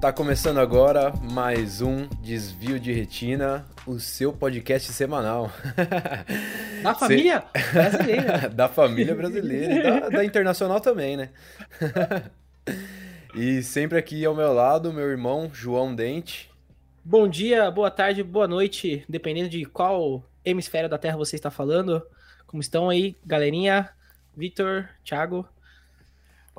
Tá começando agora mais um Desvio de Retina, o seu podcast semanal. Da família Cê... brasileira. da família brasileira e da, da internacional também, né? e sempre aqui ao meu lado, meu irmão João Dente. Bom dia, boa tarde, boa noite, dependendo de qual hemisfério da Terra você está falando. Como estão aí, galerinha? Vitor, Thiago?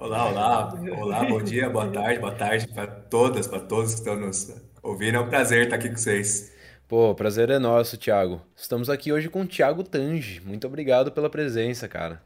Olá, olá, olá, bom dia, boa tarde, boa tarde para todas, para todos que estão nos ouvindo. É um prazer estar aqui com vocês. Pô, prazer é nosso, Thiago. Estamos aqui hoje com o Thiago Tange. Muito obrigado pela presença, cara.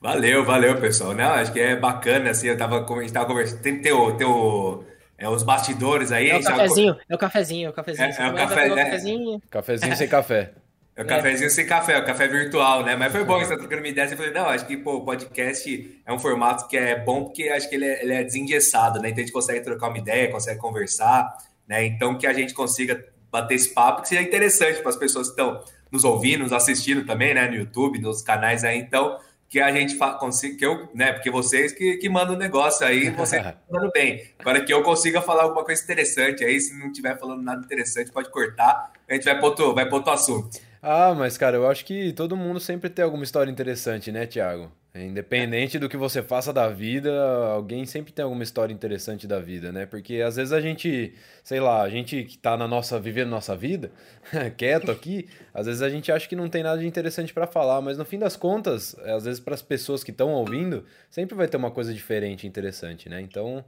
Valeu, valeu, pessoal. Não, acho que é bacana, assim, eu tava, a gente tava conversando, tem que ter, o, ter o, é, os bastidores aí. É o cafezinho, é o cafezinho, é o cafezinho. É, é o café, é... cafezinho. Cafezinho sem café. É o cafezinho sem café, o café virtual, né? Mas foi bom que você tá trocando uma ideia. Você falou, não, acho que pô, o podcast é um formato que é bom porque acho que ele é, ele é desengessado, né? Então a gente consegue trocar uma ideia, consegue conversar, né? Então que a gente consiga bater esse papo, que seja interessante para as pessoas que estão nos ouvindo, nos assistindo também, né? No YouTube, nos canais aí. Então, que a gente consiga, que eu, né? Porque vocês que, que mandam o negócio aí, vocês mandando bem. Agora que eu consiga falar alguma coisa interessante aí, se não estiver falando nada interessante, pode cortar, a gente vai para outro, vai para outro assunto. Ah, mas cara, eu acho que todo mundo sempre tem alguma história interessante, né, Thiago? Independente do que você faça da vida, alguém sempre tem alguma história interessante da vida, né? Porque às vezes a gente, sei lá, a gente que tá na nossa vivendo nossa vida, quieto aqui, às vezes a gente acha que não tem nada de interessante para falar, mas no fim das contas, às vezes para as pessoas que estão ouvindo, sempre vai ter uma coisa diferente, interessante, né? Então,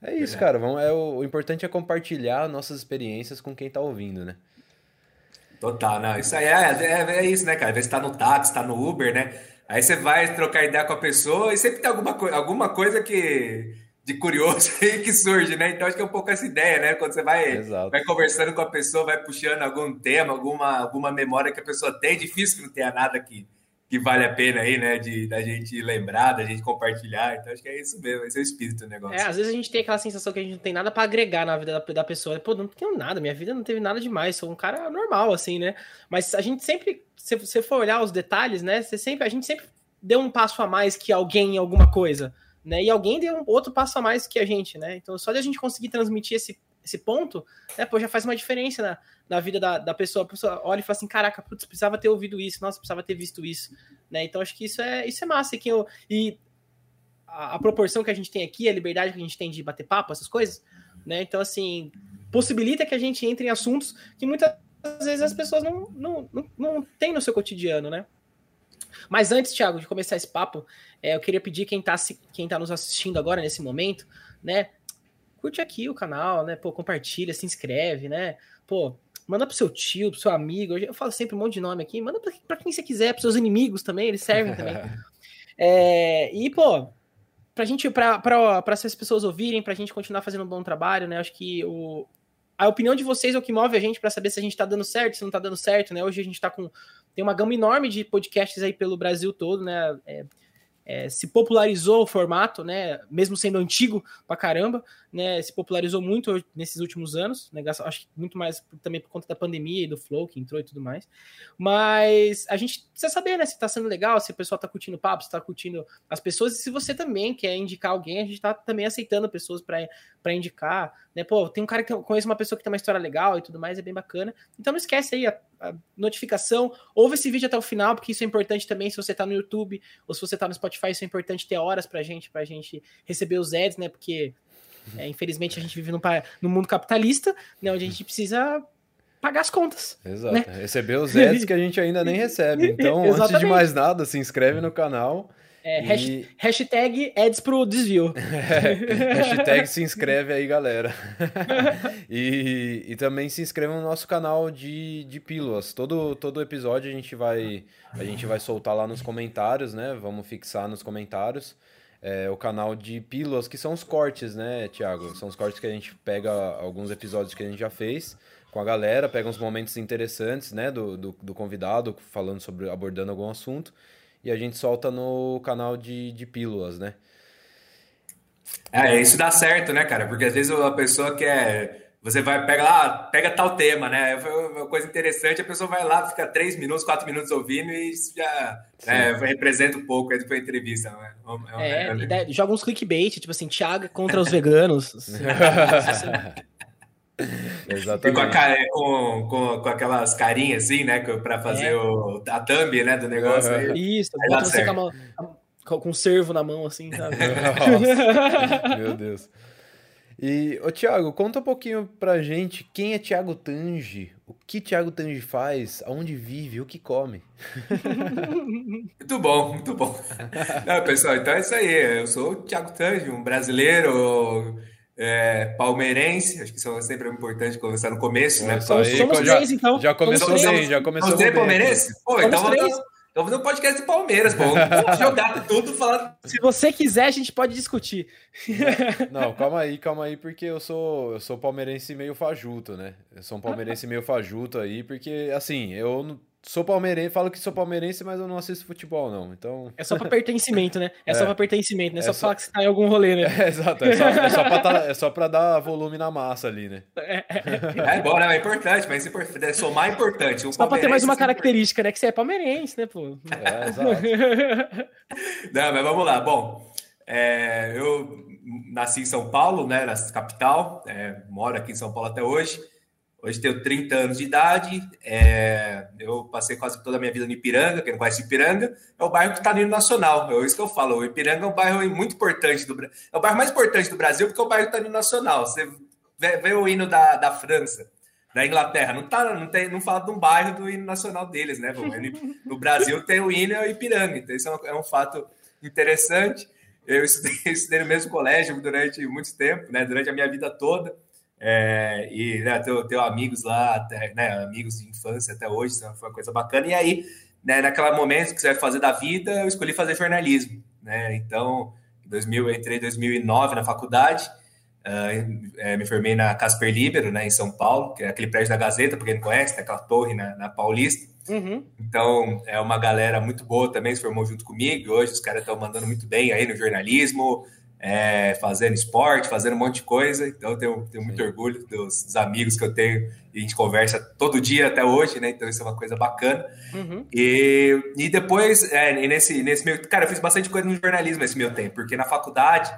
é isso, cara. Vamos, é o, o importante é compartilhar nossas experiências com quem tá ouvindo, né? Total, não. Isso aí é, é, é isso, né, cara? Às vezes tá no táxi, tá no Uber, né? Aí você vai trocar ideia com a pessoa e sempre tem alguma, co alguma coisa que de curioso aí que surge, né? Então acho que é um pouco essa ideia, né? Quando você vai, vai conversando com a pessoa, vai puxando algum tema, alguma, alguma memória que a pessoa tem, é difícil que não tenha nada que que vale a pena aí, né? De da gente lembrar, da gente compartilhar. Então acho que é isso mesmo, esse é o espírito do negócio. É, às vezes a gente tem aquela sensação que a gente não tem nada para agregar na vida da, da pessoa. Pô, não tenho nada, minha vida não teve nada demais, sou um cara normal, assim, né? Mas a gente sempre, se você for olhar os detalhes, né? Você sempre, a gente sempre deu um passo a mais que alguém em alguma coisa, né? E alguém deu um outro passo a mais que a gente, né? Então só de a gente conseguir transmitir esse esse ponto, né, pô, já faz uma diferença na, na vida da, da pessoa. A pessoa olha e fala assim, caraca, putz, precisava ter ouvido isso, nossa, precisava ter visto isso, né? Então acho que isso é, isso é massa. Que eu, e a, a, proporção que a gente tem aqui, a liberdade que a gente tem de bater papo, essas coisas, né? Então, assim, possibilita que a gente entre em assuntos que muitas vezes as pessoas não, não, não, não têm no seu cotidiano, né? Mas antes, Thiago, de começar esse papo, é, eu queria pedir quem está quem tá nos assistindo agora nesse momento, né? curte aqui o canal, né? Pô, compartilha, se inscreve, né? Pô, manda pro seu tio, pro seu amigo. Eu falo sempre um monte de nome aqui. Manda pra, pra quem você quiser, pros seus inimigos também, eles servem também. é, e, pô, pra gente, pra, pra, pra essas pessoas ouvirem, pra gente continuar fazendo um bom trabalho, né? Acho que o, a opinião de vocês é o que move a gente para saber se a gente tá dando certo, se não tá dando certo, né? Hoje a gente tá com. Tem uma gama enorme de podcasts aí pelo Brasil todo, né? É, é, se popularizou o formato, né? Mesmo sendo antigo pra caramba, né? Se popularizou muito nesses últimos anos, né? Acho que muito mais também por conta da pandemia e do flow que entrou e tudo mais. Mas a gente precisa saber, né? Se tá sendo legal, se o pessoal tá curtindo o papo, se tá curtindo as pessoas, e se você também quer indicar alguém, a gente tá também aceitando pessoas para indicar, né? Pô, tem um cara que eu conheço uma pessoa que tem uma história legal e tudo mais, é bem bacana. Então não esquece aí a, a notificação, ouve esse vídeo até o final, porque isso é importante também se você tá no YouTube ou se você tá no Spotify, isso é importante ter horas pra gente, pra gente receber os ads, né? Porque é, infelizmente a gente vive num, num mundo capitalista, né? Onde a gente precisa pagar as contas. Exato. Né? Receber os ads que a gente ainda nem recebe. Então, antes de mais nada, se inscreve no canal. É, e... Hashtag ads pro desvio. É, hashtag se inscreve aí, galera. e, e também se inscreva no nosso canal de, de pílulas. Todo, todo episódio a gente, vai, a gente vai soltar lá nos comentários, né? Vamos fixar nos comentários. É, o canal de pílulas, que são os cortes, né, Thiago? São os cortes que a gente pega alguns episódios que a gente já fez com a galera, pega uns momentos interessantes, né, do, do, do convidado, falando sobre, abordando algum assunto e a gente solta no canal de, de pílulas, né? É, isso dá certo, né, cara? Porque às vezes a pessoa quer você vai, pega lá, pega tal tema, né? Uma coisa interessante, a pessoa vai lá, fica três minutos, quatro minutos ouvindo e já né, representa um pouco aí depois da entrevista. Né? É, é, é, joga uns clickbait, tipo assim, Thiago contra os veganos. Exatamente. Com, a, com, com, com, aquelas carinhas assim, né? Para fazer é. o, a thumb né, do negócio. Uhum. Aí, Isso, aí você com, com, com um servo na mão, assim, sabe? Nossa, meu Deus. E, ô Thiago, conta um pouquinho pra gente quem é Thiago Tange, o que Thiago Tange faz, aonde vive, o que come. muito bom, muito bom. Não, pessoal, então é isso aí. Eu sou o Thiago Tange, um brasileiro é, palmeirense, acho que isso é sempre importante começar no começo, né? Somos, somos já, três, então. Já começou bem, já começou Você é palmeirense? Pô, somos então três. Vamos fazer um podcast de Palmeiras, pô. Vamos jogar tudo falando. Se você quiser, a gente pode discutir. Não, calma aí, calma aí, porque eu sou, eu sou palmeirense meio fajuto, né? Eu sou um palmeirense meio fajuto aí, porque, assim, eu Sou palmeirense, falo que sou palmeirense, mas eu não assisto futebol, não. Então. É só pra pertencimento, né? É, é. só pra pertencimento, né? É só, só falar que você tá em algum rolê, né? É, exato. É só, é, só pra tá, é só pra dar volume na massa ali, né? É, é bom, né? É importante, mas é somar é importante. Um só pra ter mais uma característica, né? Que você é palmeirense, né, pô? É, exato. não, mas vamos lá. Bom, é, eu nasci em São Paulo, né? Na capital. É, moro aqui em São Paulo até hoje. Hoje tenho 30 anos de idade, é, eu passei quase toda a minha vida no Ipiranga, quem não conhece Ipiranga, é o bairro que está no hino nacional, é isso que eu falo, o Ipiranga é um bairro muito importante, do, é o bairro mais importante do Brasil, porque é o bairro que está no hino nacional, você vê, vê, o hino da, da França, da Inglaterra, não, tá, não, tem, não fala de um bairro do hino nacional deles, né, no Brasil tem o hino e o Ipiranga, então isso é um, é um fato interessante, eu estudei, estudei no mesmo colégio durante muito tempo, né, durante a minha vida toda, é, e né, tenho, tenho amigos lá, até, né, amigos de infância até hoje, foi uma coisa bacana. E aí, né, naquele momento que você vai fazer da vida, eu escolhi fazer jornalismo. Né? Então, em 2000, eu entrei em 2009 na faculdade, uh, é, me formei na Casper Libero, né, em São Paulo, que é aquele prédio da Gazeta, para quem não conhece, tem aquela torre na, na Paulista. Uhum. Então, é uma galera muito boa também, se formou junto comigo. Hoje os caras estão mandando muito bem aí no jornalismo, é, fazendo esporte, fazendo um monte de coisa. Então, eu tenho, tenho muito orgulho dos, dos, amigos que eu tenho e a gente conversa todo dia até hoje, né? Então, isso é uma coisa bacana. Uhum. E, e depois, é, nesse, nesse meu. Cara, eu fiz bastante coisa no jornalismo nesse meu tempo, porque na faculdade.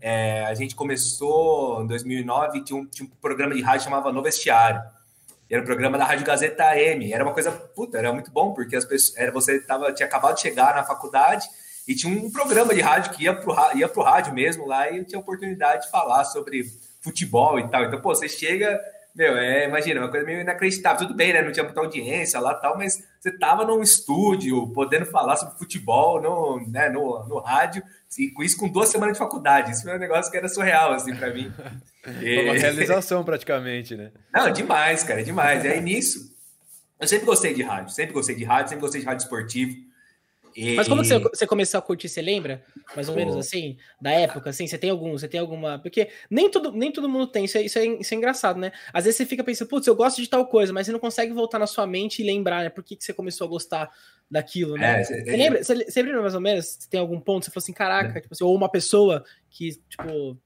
É, a gente começou em 2009 tinha um, tinha um programa de rádio chamava No Vestiário. Era um programa da Rádio Gazeta AM. Era uma coisa, puta, era muito bom, porque as pessoas, era, você tava, tinha acabado de chegar na faculdade e tinha um programa de rádio que ia pro, ia pro rádio mesmo lá e eu tinha oportunidade de falar sobre futebol e tal. Então, pô, você chega, meu, é, imagina, uma coisa meio inacreditável. Tudo bem, né? Não tinha muita audiência lá tal, mas você tava num estúdio podendo falar sobre futebol no, né, no, no rádio, e com isso com duas semanas de faculdade. Isso foi um negócio que era surreal, assim, para mim. E... Uma realização, praticamente, né? Não, demais, cara, demais. E aí nisso, eu sempre gostei de rádio, sempre gostei de rádio, sempre gostei de rádio esportivo. E... Mas como você, você começou a curtir, você lembra? Mais ou menos assim, da época, assim, você tem algum, você tem alguma. Porque nem todo, nem todo mundo tem, isso é, isso, é, isso é engraçado, né? Às vezes você fica pensando, putz, eu gosto de tal coisa, mas você não consegue voltar na sua mente e lembrar, né? Por que, que você começou a gostar daquilo, né? É, você, você, lembra, você, você lembra mais ou menos? Você tem algum ponto? Você falou assim, caraca, tipo assim, ou uma pessoa que, tipo,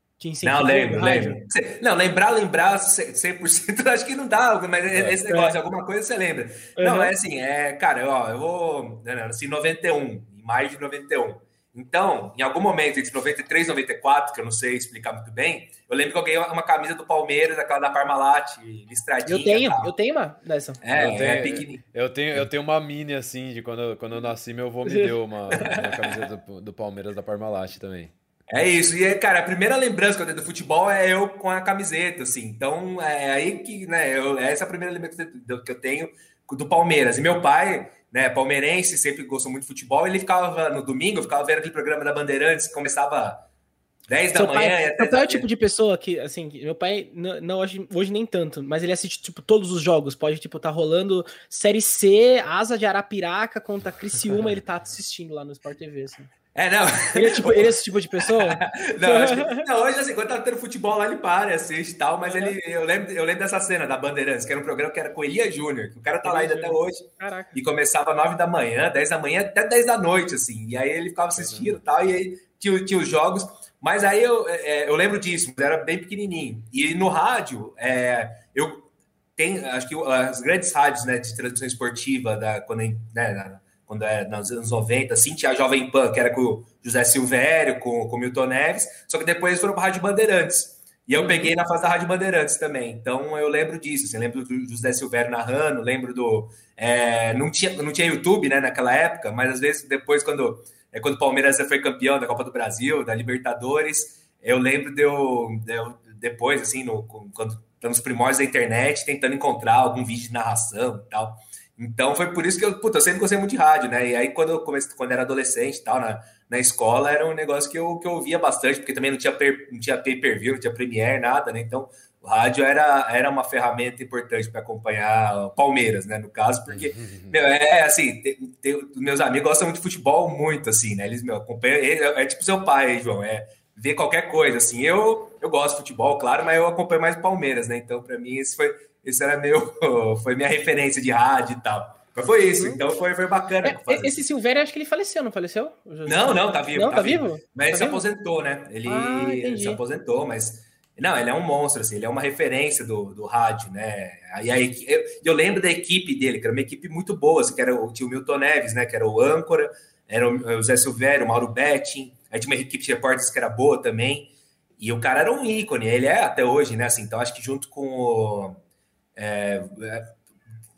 não, lembro, lembro. Não, lembrar, lembrar 100% acho que não dá, mas é, esse negócio, é. alguma coisa você lembra. Uhum. Não, é assim, é, cara, ó, eu vou, né, assim, 91, em maio de 91. Então, em algum momento, entre 93 e 94, que eu não sei explicar muito bem, eu lembro que eu ganhei uma camisa do Palmeiras, aquela da Parmalat, listradinha. Eu tenho, eu tenho uma dessa. É, eu tenho, é pequenininha. Eu tenho, eu tenho uma mini, assim, de quando, quando eu nasci, meu avô me deu uma, uma camisa do, do Palmeiras da Parmalat também. É isso. E, cara, a primeira lembrança que eu tenho do futebol é eu com a camiseta, assim. Então, é aí que, né, eu, essa é a primeira lembrança que eu tenho do Palmeiras. E meu pai, né, palmeirense, sempre gostou muito de futebol, ele ficava no domingo, ficava vendo aquele programa da Bandeirantes, que começava 10 da manhã pai, e até. Meu pai é o tipo de pessoa que, assim, meu pai, não, não, hoje, hoje nem tanto, mas ele assiste, tipo, todos os jogos. Pode, tipo, tá rolando Série C, Asa de Arapiraca contra Criciúma, ele tá assistindo lá no Sport TV, assim. É, não. Ele é, tipo, ele é esse tipo de pessoa? não, que, não, hoje, assim, quando tá tendo futebol lá, ele para, assiste e tal, mas ele, eu lembro, eu lembro dessa cena da Bandeirantes, que era um programa que era com Elia Júnior, que o cara tá lá ainda até hoje. Caraca. E começava 9 da manhã, 10 da manhã, até 10 da noite, assim. E aí ele ficava assistindo e tal, e aí tinha, tinha os jogos. Mas aí eu, é, eu lembro disso, era bem pequenininho. E no rádio, é, eu tem, acho que as grandes rádios né, de transmissão esportiva, da, quando, né, quando é nos anos 90, assim, tinha a Jovem Pan, que era com o José Silvério, com, com o Milton Neves, só que depois foram para a Rádio Bandeirantes. E eu peguei na fase da Rádio Bandeirantes também. Então eu lembro disso. Assim, lembro do José Silvério narrando, lembro do. É, não, tinha, não tinha YouTube né, naquela época, mas às vezes depois, quando, é, quando o Palmeiras foi campeão da Copa do Brasil, da Libertadores, eu lembro de eu, de eu depois, assim, no, quando nos primórdios da internet, tentando encontrar algum vídeo de narração e tal. Então foi por isso que eu, puta, eu sempre gostei muito de rádio, né? E aí quando eu comecei, quando era adolescente e tal, na, na escola, era um negócio que eu, que eu ouvia bastante, porque também não tinha, per, não tinha pay-per-view, não tinha Premiere, nada, né? Então o rádio era, era uma ferramenta importante para acompanhar Palmeiras, né? No caso, porque, meu, é assim, tem, tem, meus amigos gostam muito de futebol, muito, assim, né? Eles, meu, acompanham, é, é tipo seu pai, João, é ver qualquer coisa, assim. Eu, eu gosto de futebol, claro, mas eu acompanho mais o Palmeiras, né? Então, para mim, esse foi, esse era meu, foi minha referência de rádio e tal. Mas foi isso, então foi, foi bacana. É, esse Silvério, acho que ele faleceu, não faleceu? Não, não, tá vivo. Não, tá, tá vivo? Mas tá ele vivo? se aposentou, né? Ele, ah, se aposentou, mas. Não, ele é um monstro, assim, ele é uma referência do, do rádio, né? E aí, eu, eu lembro da equipe dele, que era uma equipe muito boa, assim, que era o tio Milton Neves, né? Que era o âncora, era o Zé Silvério, o Mauro Betting, aí tinha uma equipe de repórteres que era boa também. E o cara era um ícone, ele é até hoje, né? Assim, então acho que junto com o. É, é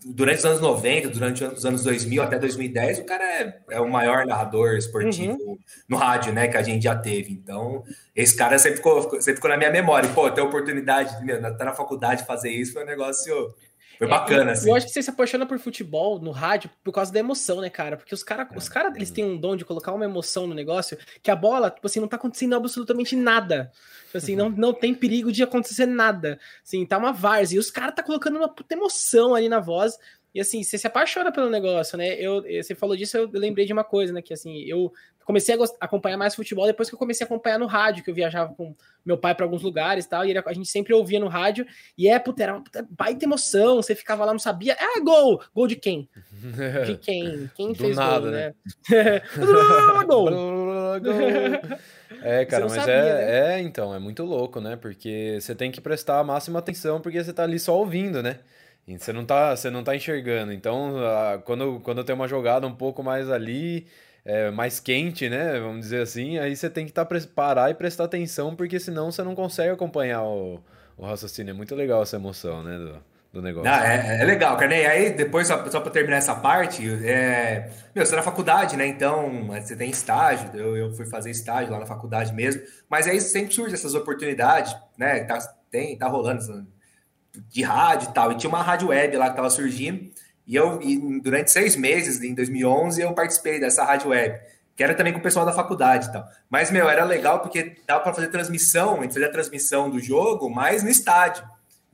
durante os anos 90, durante os anos 2000 até 2010, o cara é, é o maior narrador esportivo uhum. no rádio, né, que a gente já teve. Então, esse cara sempre ficou, sempre ficou na minha memória. Pô, ter a oportunidade de estar tá na faculdade fazer isso foi um negócio foi bacana, é, assim. Eu acho que você se apaixona por futebol no rádio por causa da emoção, né, cara? Porque os caras, os cara, eles têm um dom de colocar uma emoção no negócio que a bola, tipo assim, não tá acontecendo absolutamente nada. Tipo assim, não, não tem perigo de acontecer nada. Assim, tá uma várzea. E os caras tá colocando uma puta emoção ali na voz. E assim, você se apaixona pelo negócio, né? Eu, você falou disso, eu lembrei de uma coisa, né? Que assim, eu comecei a acompanhar mais futebol depois que eu comecei a acompanhar no rádio, que eu viajava com meu pai para alguns lugares e tal, e ele, a gente sempre ouvia no rádio, e é, puta, era uma baita emoção, você ficava lá, não sabia, é gol! Gol de quem? De quem? Quem Do fez nada, gol, né? né? gol! É, cara, mas não é, sabia, né? é, então, é muito louco, né? Porque você tem que prestar a máxima atenção, porque você tá ali só ouvindo, né? E você não tá, você não tá enxergando. Então, a- quando, quando tem uma jogada um pouco mais ali, é, mais quente, né? Vamos dizer assim, aí você tem que tá, parar e prestar atenção, porque senão você não consegue acompanhar o, o raciocínio. É muito legal essa emoção, né? Do, do negócio. É, é legal, cara. E aí, depois, só, só para terminar essa parte, é... Meu, você tá na faculdade, né? Então, você tem estágio, eu, eu fui fazer estágio lá na faculdade mesmo, mas aí sempre surgem essas oportunidades, né? Tá, tem, tá rolando de rádio e tal, e tinha uma rádio web lá que tava surgindo, e eu, e durante seis meses, em 2011, eu participei dessa rádio web, que era também com o pessoal da faculdade e tal. Mas, meu, era legal porque dava para fazer transmissão, a gente fazia a transmissão do jogo, mas no estádio.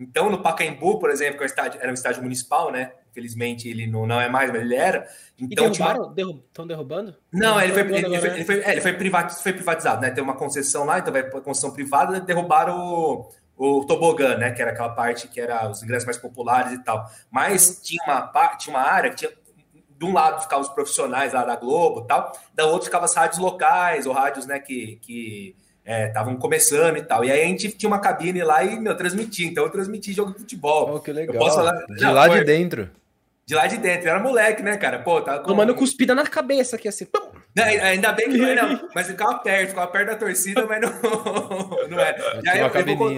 Então, no Pacaembu, por exemplo, que é um estádio, era um estádio municipal, né? Infelizmente ele não, não é mais, mas ele era. E Então, uma- derrubaram? Derru... Estão derrubando? não, ele foi, ele, foi, né? ele, foi, é, ele foi, foi privatizado, né? Tem uma concessão lá, então vai para concessão privada, derrubaram o, o tobogã, né? Que era aquela parte que era os ingressos mais populares e tal. Mas tinha uma, tinha uma área que tinha. De um lado ficavam os profissionais lá da Globo e tal, da outra ficavam as rádios locais, ou rádios, né, que. que estavam começando e tal. E aí a gente tinha uma cabine lá e, meu, transmitia. Então eu transmiti jogo de futebol. Oh, que legal. Eu posso falar- De Não, lá foi- de dentro. De lá de dentro. Eu era moleque, né, cara? Pô, tava com... Tomando cuspida na cabeça aqui, assim. Pum! Não, ainda bem que não, não, mas ficava perto, ficava perto da torcida, mas não, não era. Tinha uma eu- eu vou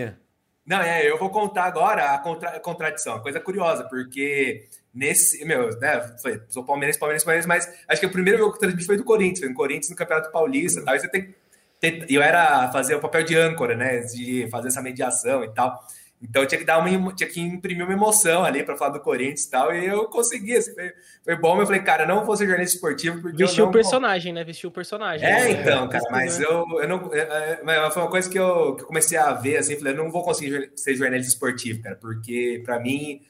não, é, eu vou contar agora a, contra- a contradição, coisa curiosa, porque nesse, meu, né, foi, sou palmeirense, palmeirense, palmeirense, mas acho que o primeiro jogo que eu transmiti foi do Corinthians, foi no Corinthians no Campeonato Paulista e tal, e você tem eu era fazer o papel de âncora, né, de fazer essa mediação e tal, então eu tinha que dar uma, tinha que imprimir uma emoção ali para falar do Corinthians e tal, e eu consegui, assim, foi, foi bom, eu falei, cara, eu não vou ser jornalista esportivo, porque Vestiu não o personagem, né? Vestiu o personagem. é, né? então, cara, Isso, mas né? eu, eu não. é, é, mas foi uma coisa que eu, que eu comecei a ver, assim, falei, eu não vou conseguir ser jornalista esportivo, cara, porque pra mim,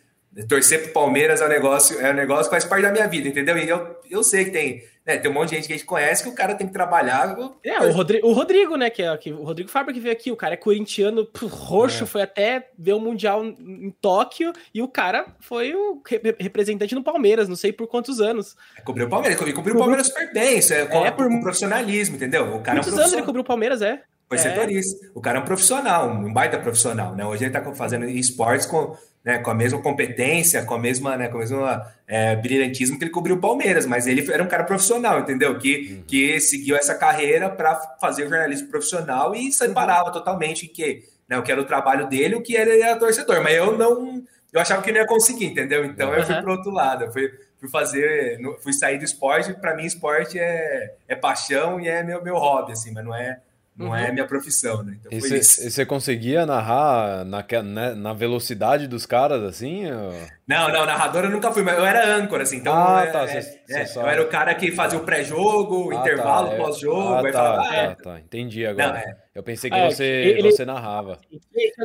torcer pro Palmeiras é um negócio, é um negócio que faz parte da minha vida, entendeu? E eu, eu sei que tem, né, tem um monte de gente que a gente conhece que o cara tem que trabalhar. É, o, Rodri- o Rodrigo, né? Que é que, o Rodrigo Fábio que veio aqui, o cara é corintiano pô, É. roxo, foi até ver o Mundial em Tóquio e o cara foi o re- representante no Palmeiras, não sei por quantos anos. Cobriu o Palmeiras, e cobriu o Palmeiras super bem, isso é, com, É, por- profissionalismo, entendeu? O cara Quantos é um anos ele cobriu o Palmeiras, é? Foi é. setorista. O cara é um profissional, um baita profissional, né? Hoje ele está fazendo esportes com, né, com a mesma competência, com a mesma, né, com o mesmo é, brilhantismo que ele cobriu o Palmeiras, mas ele era um cara profissional, entendeu? Que, uhum. que seguiu essa carreira para fazer jornalismo profissional e separava uhum. totalmente que, né, o que era o trabalho dele, o que era, era torcedor. Mas eu não, eu achava que não ia conseguir, entendeu? Então uhum. eu fui para outro lado, eu fui, fui fazer, fui sair do esporte. Para mim, esporte é, é paixão e é meu, meu hobby, assim, mas não é não uhum. é minha profissão, né? Então e você conseguia narrar na, na, né, na, velocidade dos caras, assim? Ou... Não, não, narrador eu nunca fui, mas eu era âncora, assim. Então, ah, tá, é, cê, é, cê eu era o cara que fazia o pré-jogo, o ah, intervalo, tá, pós-jogo. Ah, tá, falava, tá, ah, tá, entendi agora. Não, é. Eu pensei que é, você, ele... você narrava.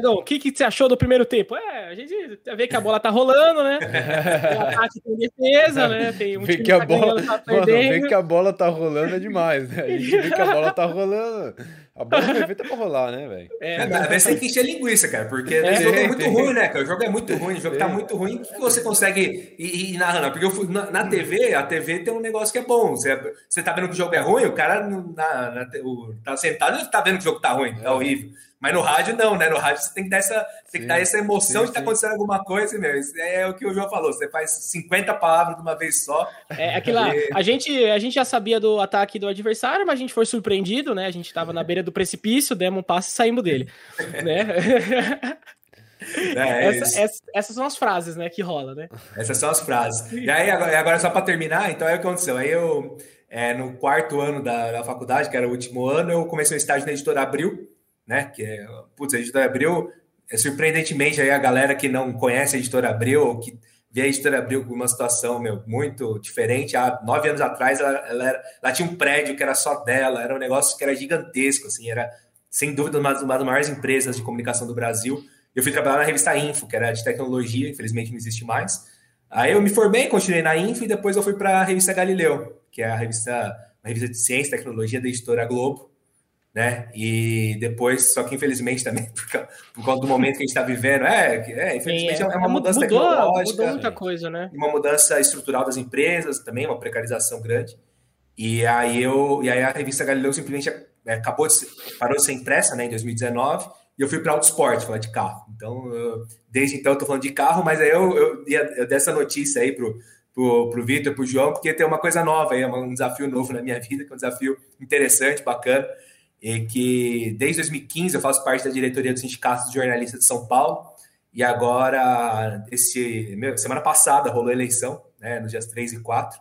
o que, que você achou do primeiro tempo? É, a gente vê que a bola tá rolando, né? Tem ataque, tem defesa, né? Tem um vê que a tá bola, tá mano, vê que a bola tá rolando é demais, né? A gente vê que a bola tá rolando. A bola foi feita pra rolar, né, velho? É, é, vezes tem que encher linguiça, cara, porque é, o jogo é muito ruim, né, cara? O jogo é muito ruim, o jogo tá muito ruim. O que você consegue ir, ir narrando? Porque eu fui, na, na, TV, a TV tem um negócio que é bom. Você, você tá vendo que o jogo é ruim, o cara na, na, o, tá sentado e tá vendo que o jogo tá ruim, tá horrível. Mas no rádio não, né? No rádio você tem que dar essa, tem que dar essa emoção sim, de estar tá acontecendo alguma coisa, meu. Isso é o que o João falou. Você faz 50 palavras de uma vez só. É aquilo lá. A gente, a gente já sabia do ataque do adversário, mas a gente foi surpreendido, né? A gente estava na beira do precipício, demos um passo e saímos dele. né? É, essa, essa, essas são as frases, né, que rola, né? Essas são as frases. E aí, agora, agora só para terminar, então aí o que aconteceu? Aí eu, é, no quarto ano da, da faculdade, que era o último ano, eu comecei um estágio na editora Abril, né? Que é, putz, a editora Abril, é, surpreendentemente, aí a galera que não conhece a editora Abril, ou que vê a editora Abril com uma situação meu, muito diferente. Há nove anos atrás, ela, ela, era, ela, tinha um prédio que era só dela, era um negócio que era gigantesco, assim, era sem dúvida uma, uma das maiores empresas de comunicação do Brasil. Eu fui trabalhar na revista Info, que era de tecnologia, infelizmente não existe mais. Aí eu me formei, continuei na Info e depois eu fui para a revista Galileu, que é a revista, uma revista de ciência e tecnologia da editora Globo né? E depois, só que infelizmente também, por causa, por causa do momento que a gente está vivendo, é, é infelizmente é, é uma mudança mudou, tecnológica. Mudou muita coisa, né? Uma mudança estrutural das empresas também, uma precarização grande. E aí eu, e aí a revista Galileu simplesmente é, acabou de ser, parou de ser impressa, né, em 2019, e eu fui para Autosport, falar de carro. Então, eu, desde então eu tô falando de carro, mas aí eu, eu, eu dei essa notícia aí pro pro, pro Vitor, pro João, porque tem uma coisa nova aí, um desafio novo na minha vida, que é um desafio interessante, bacana e que desde 2015 eu faço parte da diretoria do Sindicato de Jornalistas de São Paulo, e agora, esse, meu, semana passada rolou a eleição, né, nos dias 3 e 4,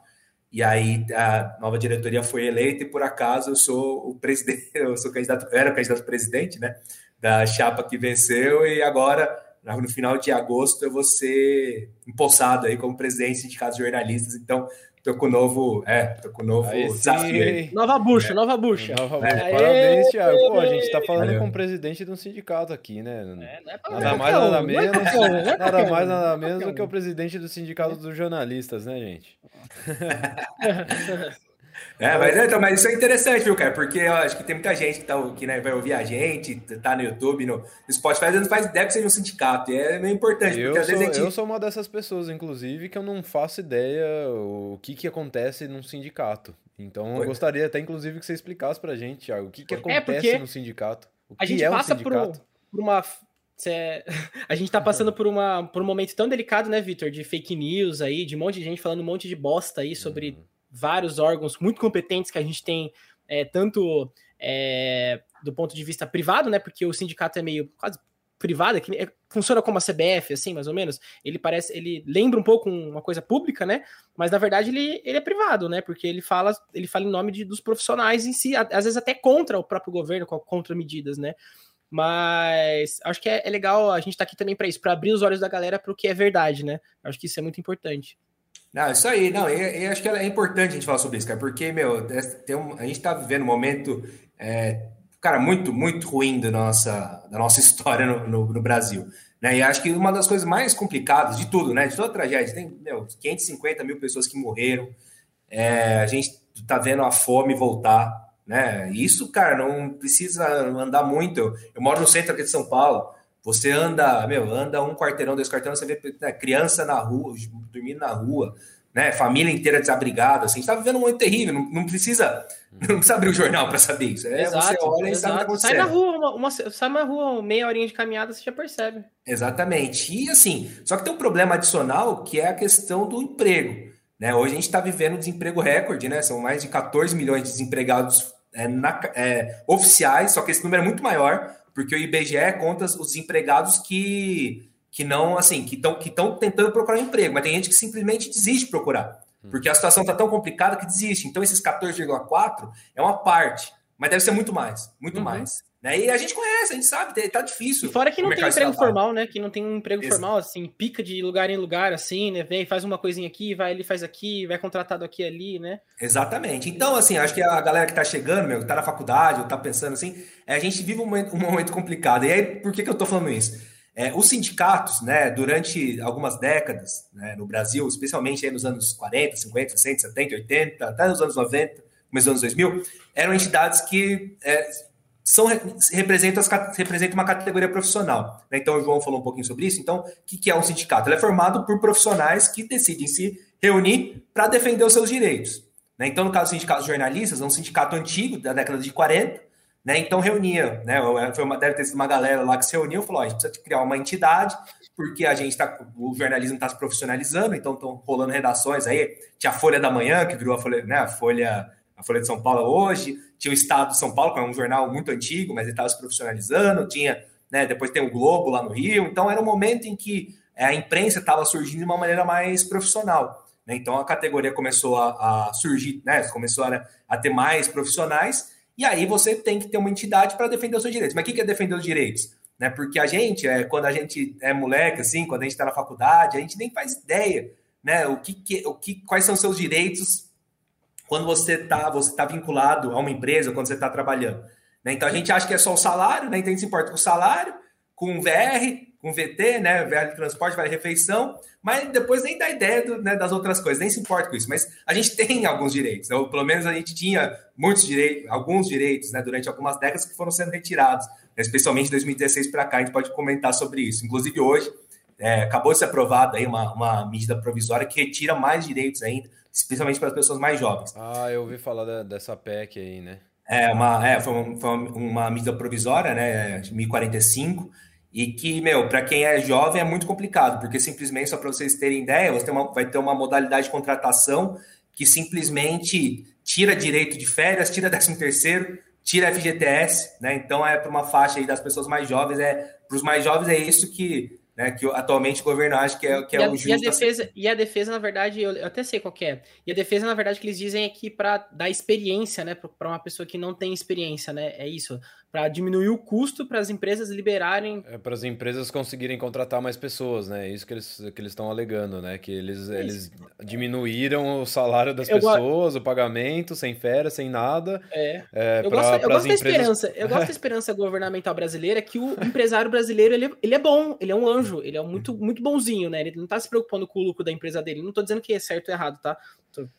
e aí a nova diretoria foi eleita e por acaso eu sou o presidente, eu sou candidato, era candidato presidente, né, da chapa que venceu. E agora no final de agosto eu vou ser empossado aí como presidente do Sindicato de Jornalistas, então Tô com o novo. É, tô com o novo Aí desafio aí. Nova bucha, é. nova bucha. Nova bucha. É. Parabéns, Thiago. Pô, a gente tá falando Valeu. com o presidente de um sindicato aqui, né? É, é nada mais, nada menos. Nada mais, nada menos do que o presidente do sindicato dos jornalistas, né, gente? É, mas, então, mas isso é interessante, viu, cara? Porque eu acho que tem muita gente que, tá, que né, vai ouvir a gente, tá no YouTube, no, Spotify, não faz ideia que seja um sindicato. E é meio importante, eu porque às vezes a gente... Eu sou uma dessas pessoas, inclusive, que eu não faço ideia o que, que acontece num sindicato. Então, eu gostaria até, inclusive, que você explicasse pra gente, Thiago, o que, que é, acontece é no sindicato. O a gente é passa um por, por uma a gente tá passando por, uma, por um momento tão delicado, né, Vitor? De fake news aí, de um monte de gente falando um monte de bosta aí sobre uhum vários órgãos muito competentes que a gente tem, é, tanto é, do ponto de vista privado, né? Porque o sindicato é meio quase privado, é que é, funciona como a CBF, assim, mais ou menos. Ele parece, ele lembra um pouco uma coisa pública, né? Mas na verdade ele, ele é privado, né? Porque ele fala, ele fala em nome de, dos profissionais em si, às vezes até contra o próprio governo, contra medidas, né? Mas acho que é, é legal a gente estar tá aqui também para isso, para abrir os olhos da galera para o que é verdade, né? Acho que isso é muito importante. Não, isso aí, não, e, acho que é importante a gente falar sobre isso, cara, porque, meu, é, tem um, a gente tá vivendo um momento, é, cara, muito, muito ruim da nossa, da nossa história no, no, no, Brasil, né, e acho que uma das coisas mais complicadas de tudo, né, de toda tragédia, tem, meu, 550 mil pessoas que morreram, é, a gente tá vendo a fome voltar, né, isso, cara, não precisa andar muito, eu, eu moro no centro aqui de São Paulo, Você anda, meu, anda um quarteirão, dois quarteirão, você vê né, criança na rua, dormindo na rua, né? Família inteira desabrigada, assim, está vivendo um momento terrível, não, não, precisa, não precisa abrir o jornal para saber isso. É, exato, você olha exato. e sabe Sai na rua, uma, uma, sai na rua, meia horinha de caminhada, você já percebe. Exatamente. E assim, só que tem um problema adicional que é a questão do emprego. Né? Hoje a gente está vivendo desemprego recorde, né? São mais de 14 milhões de desempregados é, na, é, oficiais, só que esse número é muito maior, porque o IBGE conta os empregados que, que não, assim, que estão que tentando procurar emprego, mas tem gente que simplesmente desiste de procurar, hum. porque a situação está tão complicada que desiste. Então, esses 14,4 é uma parte, mas deve ser muito mais, muito uhum. mais. Né? E a gente conhece, a gente sabe, tá difícil. E fora que não tem emprego formal, né? Que não tem um emprego Exato. formal, assim, pica de lugar em lugar, assim, né? Vem, faz uma coisinha aqui, vai ali, faz aqui, vai contratado aqui ali, né? Exatamente. Então, assim, acho que a galera que tá chegando, meu, que tá na faculdade, ou tá pensando assim, é, a gente vive um momento, um momento complicado. E aí, por que, que eu tô falando isso? É, os sindicatos, né, durante algumas décadas, né, no Brasil, especialmente aí nos anos 40, 50, 60, 70, 80, até nos anos 90, começo dos anos 2000, eram entidades que é, são representam, as, uma categoria profissional. Né? Então, o João falou um pouquinho sobre isso. Então, o que, que é um sindicato? Ele é formado por profissionais que decidem se reunir para defender os seus direitos. Né? Então, no caso do sindicato de jornalistas, é um sindicato antigo, da década de 40, né? então reunia, né? Foi uma, deve ter sido uma galera lá que se reuniu e falou: a gente precisa criar uma entidade, porque a gente tá, o jornalismo está se profissionalizando, então estão rolando redações aí. Tinha a Folha da Manhã, que virou a Folha, né? a Folha a Folha de São Paulo hoje, tinha o Estado de São Paulo, que é um jornal muito antigo, mas ele estava se profissionalizando, tinha, né, depois tem o Globo lá no Rio, então era um momento em que é, a imprensa estava surgindo de uma maneira mais profissional. Né? Então a categoria começou a, a surgir, né, começou a, a, ter mais profissionais, e aí você tem que ter uma entidade para defender os seus direitos. Mas o que é defender os direitos? Né? Porque a gente, é, quando a gente é moleque, assim, quando a gente está na faculdade, a gente nem faz ideia né, o que, que, o que, quais são os seus direitos quando você está você tá vinculado a uma empresa, quando você está trabalhando. Né? Então a gente acha que é só o salário, né? então a gente se importa com o salário, com o VR, com o VT, né? VR de transporte, vale refeição, mas depois nem dá ideia do, né, das outras coisas, nem se importa com isso. Mas a gente tem alguns direitos, né? ou pelo menos a gente tinha muitos direitos, alguns direitos né, durante algumas décadas que foram sendo retirados, né? especialmente de 2016 para cá, a gente pode comentar sobre isso. Inclusive hoje, é, acabou de ser aprovada aí uma, uma medida provisória que retira mais direitos ainda especialmente para as pessoas mais jovens. Ah, eu ouvi falar da, dessa PEC aí, né? É, uma, é foi, uma, foi uma medida provisória, né, de 1045, e que, meu, para quem é jovem é muito complicado, porque simplesmente, só para vocês terem ideia, você uma, vai ter uma modalidade de contratação que simplesmente tira direito de férias, tira 13 terceiro, tira FGTS, né? Então é para uma faixa aí das pessoas mais jovens, é para os mais jovens é isso que né, que atualmente o governo acha que é, que é o justo. E a, defesa, e a defesa, na verdade, eu, eu, até sei qual é. E a defesa, na verdade, que eles dizem é que para dar experiência, né, para uma pessoa que não tem experiência, né, é isso para diminuir o custo para as empresas liberarem. É, para as empresas conseguirem contratar mais pessoas, né? É isso que eles que eles estão alegando, né? Que eles, é eles diminuíram o salário das eu pessoas, go... o pagamento, sem férias, sem nada. É. é eu, pra, gosto, eu gosto empresas... da esperança. Eu gosto da esperança governamental brasileira que o empresário brasileiro ele, ele é bom, ele é um anjo, ele é muito, muito bonzinho, né? Ele não está se preocupando com o lucro da empresa dele. Não estou dizendo que é certo ou errado, tá?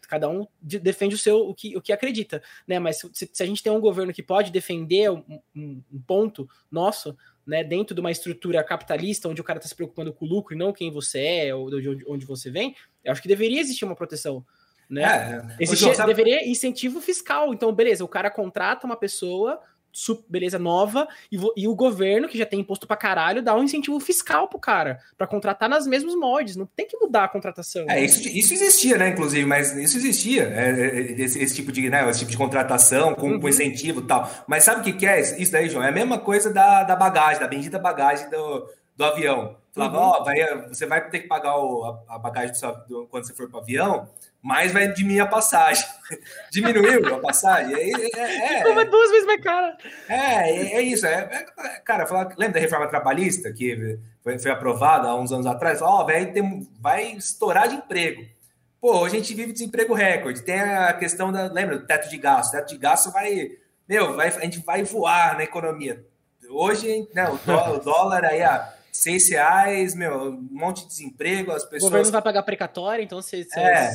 Cada um defende o seu o que, o que acredita, né? Mas se, se a gente tem um governo que pode defender um, ponto nosso, né, dentro de uma estrutura capitalista, onde o cara está se preocupando com o lucro e não quem você é ou de onde, você vem, eu acho que deveria existir uma proteção. Né? É, Existir, sabe... Deveria incentivo fiscal. Então, beleza, o cara contrata uma pessoa beleza nova, e, e, o governo, que já tem imposto pra caralho, dá um incentivo fiscal pro cara, para contratar nas mesmos moldes, não tem que mudar a contratação. É, isso, isso existia, né, inclusive, mas isso existia, é, é, esse, esse, tipo de, né, esse tipo de contratação com, uhum. com incentivo e tal. Mas sabe o que, que é isso daí, João? É a mesma coisa da, da bagagem, da bendita bagagem do, do avião. Falava, ó, uhum. oh, você vai ter que pagar o, a, a bagagem do do, quando você for para o avião, mas vai diminuir a passagem. Diminuiu a passagem? É, é, é, duas vezes mais cara. É, é, é isso. É, é, cara, fala, lembra da reforma trabalhista que foi, foi aprovada há uns anos atrás? Ó, oh, vai, vai estourar de emprego. Pô, a gente vive desemprego recorde. Tem a questão da. Lembra do teto de gasto? O teto de gasto vai. Meu, vai, a gente vai voar na economia. Hoje, né, o, dólar, o dólar aí a seis reais, meu, um monte de desemprego, as pessoas. O governo vai pagar precatória, então se, se, é.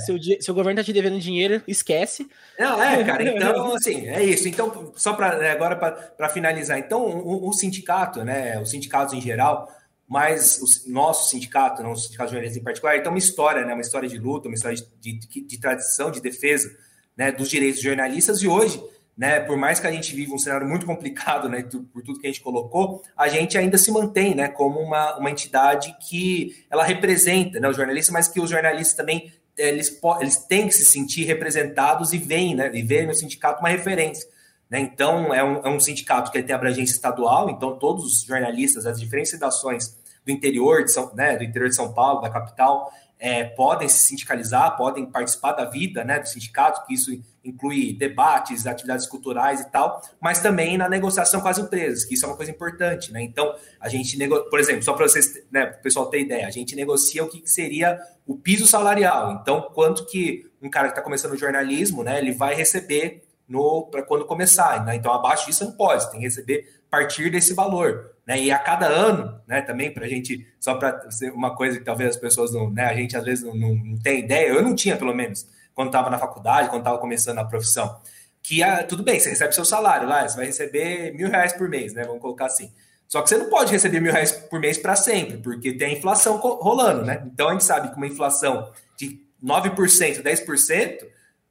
governo tá te devendo dinheiro, esquece. Não, é, cara, então, assim, é isso. Então, só para né, agora para finalizar, então, o, o, sindicato, né, os sindicatos em geral, mas o nosso sindicato, não o sindicato de jornalistas em particular, então uma história, né, uma história de luta, uma história de, de, de, de tradição, de defesa, né, dos direitos dos jornalistas, e hoje né, por mais que a gente viva um cenário muito complicado, né, por tudo que a gente colocou, a gente ainda se mantém, né, como uma, uma entidade que ela representa, né, os jornalistas, mas que os jornalistas também eles, eles têm que se sentir representados e veem, né, e veem no sindicato uma referência. Né? Então, é um, é um sindicato que tem abrangência estadual, então todos os jornalistas das diferentes redações do interior de São, né, do interior de São Paulo, da capital, é, podem se sindicalizar, podem participar da vida né, do sindicato, que isso inclui debates, atividades culturais e tal, mas também na negociação com as empresas, que isso é uma coisa importante, né? Então, a gente por exemplo, só para vocês, né, o pessoal ter ideia, a gente negocia o que seria o piso salarial. Então, quanto que um cara que está começando o jornalismo, né, ele vai receber no para quando começar, né? Então, abaixo disso não pode, tem que receber a partir desse valor. Né? E a cada ano, né, também para a gente, só para ser uma coisa que talvez as pessoas não, né, a gente às vezes não, não, não tem ideia, eu não tinha pelo menos, quando estava na faculdade, quando estava começando a profissão, que ah, tudo bem, você recebe seu salário lá, você vai receber mil reais por mês, né, vamos colocar assim. Só que você não pode receber mil reais por mês para sempre, porque tem a inflação rolando, né? Então a gente sabe que uma inflação de 9%, 10%,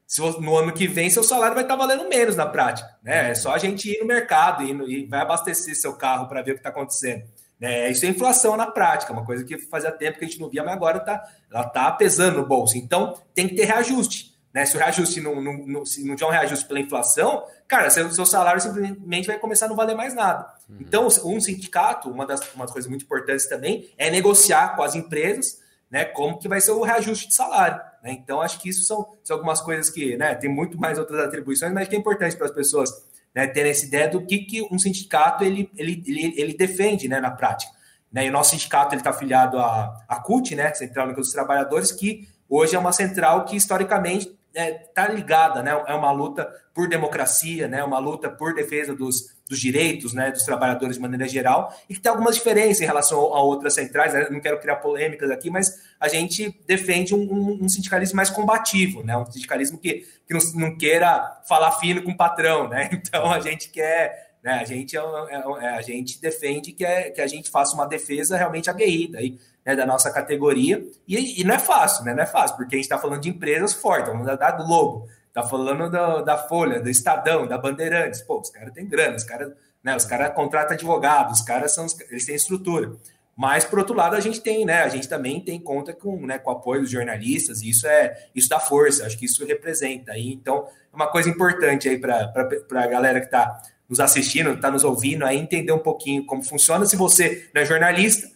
se no ano que vem seu salário vai estar valendo menos na prática, né? É só a gente ir no mercado e, e vai abastecer seu carro para ver o que está acontecendo. Né? Isso é inflação na prática, uma coisa que fazia tempo que a gente não via, mas agora tá, ela está pesando no bolso. Então tem que ter reajuste. Né? Se o reajuste não, não, não, se não tiver um reajuste pela inflação, cara, seu, seu salário simplesmente vai começar a não valer mais nada. Uhum. Então, um sindicato, uma das, uma das coisas muito importantes também, é negociar com as empresas né, como que vai ser o reajuste de salário. Né? Então, acho que isso são, são algumas coisas que né, tem muito mais outras atribuições, mas que é importante para as pessoas né, terem essa ideia do que, que um sindicato ele, ele, ele, ele defende né, na prática. Né? E o nosso sindicato está afiliado à, à CUT, né, Central Única dos Trabalhadores, que hoje é uma central que historicamente está é, tá ligada, né? É uma luta por democracia, né? Uma luta por defesa dos, dos direitos, né? Dos trabalhadores de maneira geral e que tem algumas diferenças em relação a outras centrais. Né? Não quero criar polêmicas aqui, mas a gente defende um, um, um sindicalismo mais combativo, né? Um sindicalismo que, que não, não, queira falar fino com o patrão, né? Então a gente quer né? A, gente, é, é, é, a gente defende que, é, que a gente faça uma defesa realmente aguerrida aí, né, da nossa categoria. E, e, não é fácil, né? Não é fácil, porque a gente está falando de empresas fortes, estamos falando da Globo, está falando do, da Folha, do Estadão, da Bandeirantes. Pô, os caras têm grana, os caras né, os caras contratam advogados, os caras são, eles têm estrutura. Mas, por outro lado, a gente tem, né? A gente também tem conta com, né, com o apoio dos jornalistas, e isso é isso dá força, acho que isso representa. aí então, é uma coisa importante aí para a galera que está nos assistindo, está nos ouvindo, aí entender um pouquinho como funciona. Se você não é jornalista,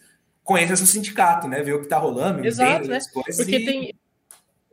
conheça seu sindicato, né? Ver o que está rolando, Exato, né? Porque e... tem.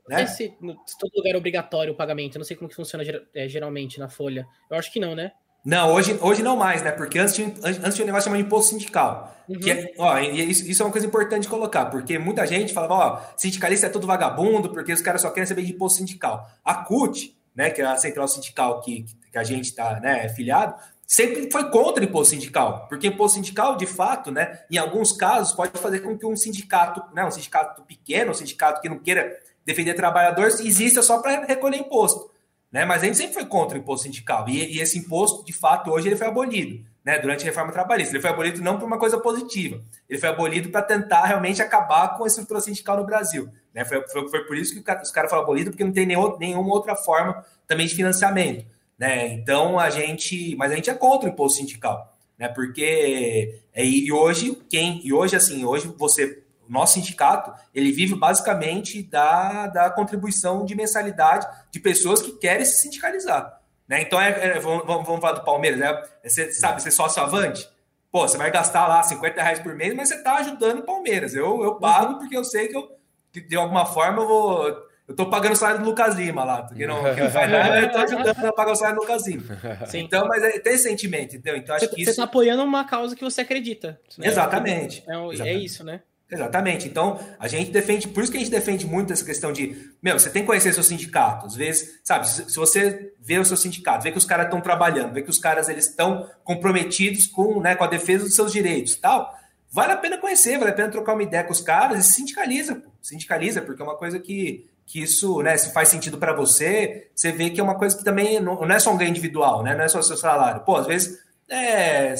Né? Se, todo lugar é obrigatório o pagamento, eu não sei como que funciona é, geralmente na Folha. Eu acho que não, né? Não, hoje, hoje não mais, né? Porque antes tinha, antes tinha um negócio chamado imposto sindical. Uhum. Que é, ó, isso, isso, é uma coisa importante de colocar, porque muita gente falava, ó, sindicalista é tudo vagabundo, porque os caras só querem saber de imposto sindical. A CUT, né, que é a central sindical que, que a gente está né, filiado, sempre foi contra o imposto sindical, porque imposto sindical, de fato, né, em alguns casos, pode fazer com que um sindicato, né, um sindicato pequeno, um sindicato que não queira defender trabalhadores, exista só para recolher imposto. Né? Mas a gente sempre foi contra o imposto sindical, e, e esse imposto, de fato, hoje ele foi abolido. Né, durante a reforma trabalhista. Ele foi abolido não por uma coisa positiva, ele foi abolido para tentar realmente acabar com a estrutura sindical no Brasil. Né? Foi, foi, foi por isso que os caras foram abolidos, porque não tem nenhum, nenhuma outra forma também de financiamento. Né? Então a gente, mas a gente é contra o imposto sindical, né? Porque é, e hoje quem e hoje assim, hoje você o nosso sindicato ele vive basicamente da, da contribuição de mensalidade de pessoas que querem se sindicalizar. Né? Então, é, é vamos, vamos falar do Palmeiras, né? Você sabe, você é sócio avante, pô, você vai gastar lá 50 reais por mês, mas você está ajudando o Palmeiras. Eu, eu pago porque eu sei que eu, de alguma forma, eu vou eu tô pagando o salário do Lucas Lima lá, porque não, não faz nada, eu tô ajudando a pagar o salário do Lucas Lima. Sim. Então, mas é, tem esse sentimento, entendeu? Então, acho você, que isso... Você tá apoiando uma causa que você acredita. Né? Exatamente. É, é, Exatamente. é, isso, né? Exatamente. Então, a gente defende, por isso que a gente defende muito essa questão de, meu, você tem que conhecer seu sindicato. Às vezes, sabe, se você vê o seu sindicato, vê que os caras estão trabalhando, vê que os caras eles estão comprometidos com, né, com a defesa dos seus direitos, tal, vale a pena conhecer, vale a pena trocar uma ideia com os caras e se sindicaliza, pô. sindicaliza, porque é uma coisa que, que isso, né, se faz sentido para você, você vê que é uma coisa que também não, não é só um ganho individual, né, não é só seu salário. Pô, às vezes é,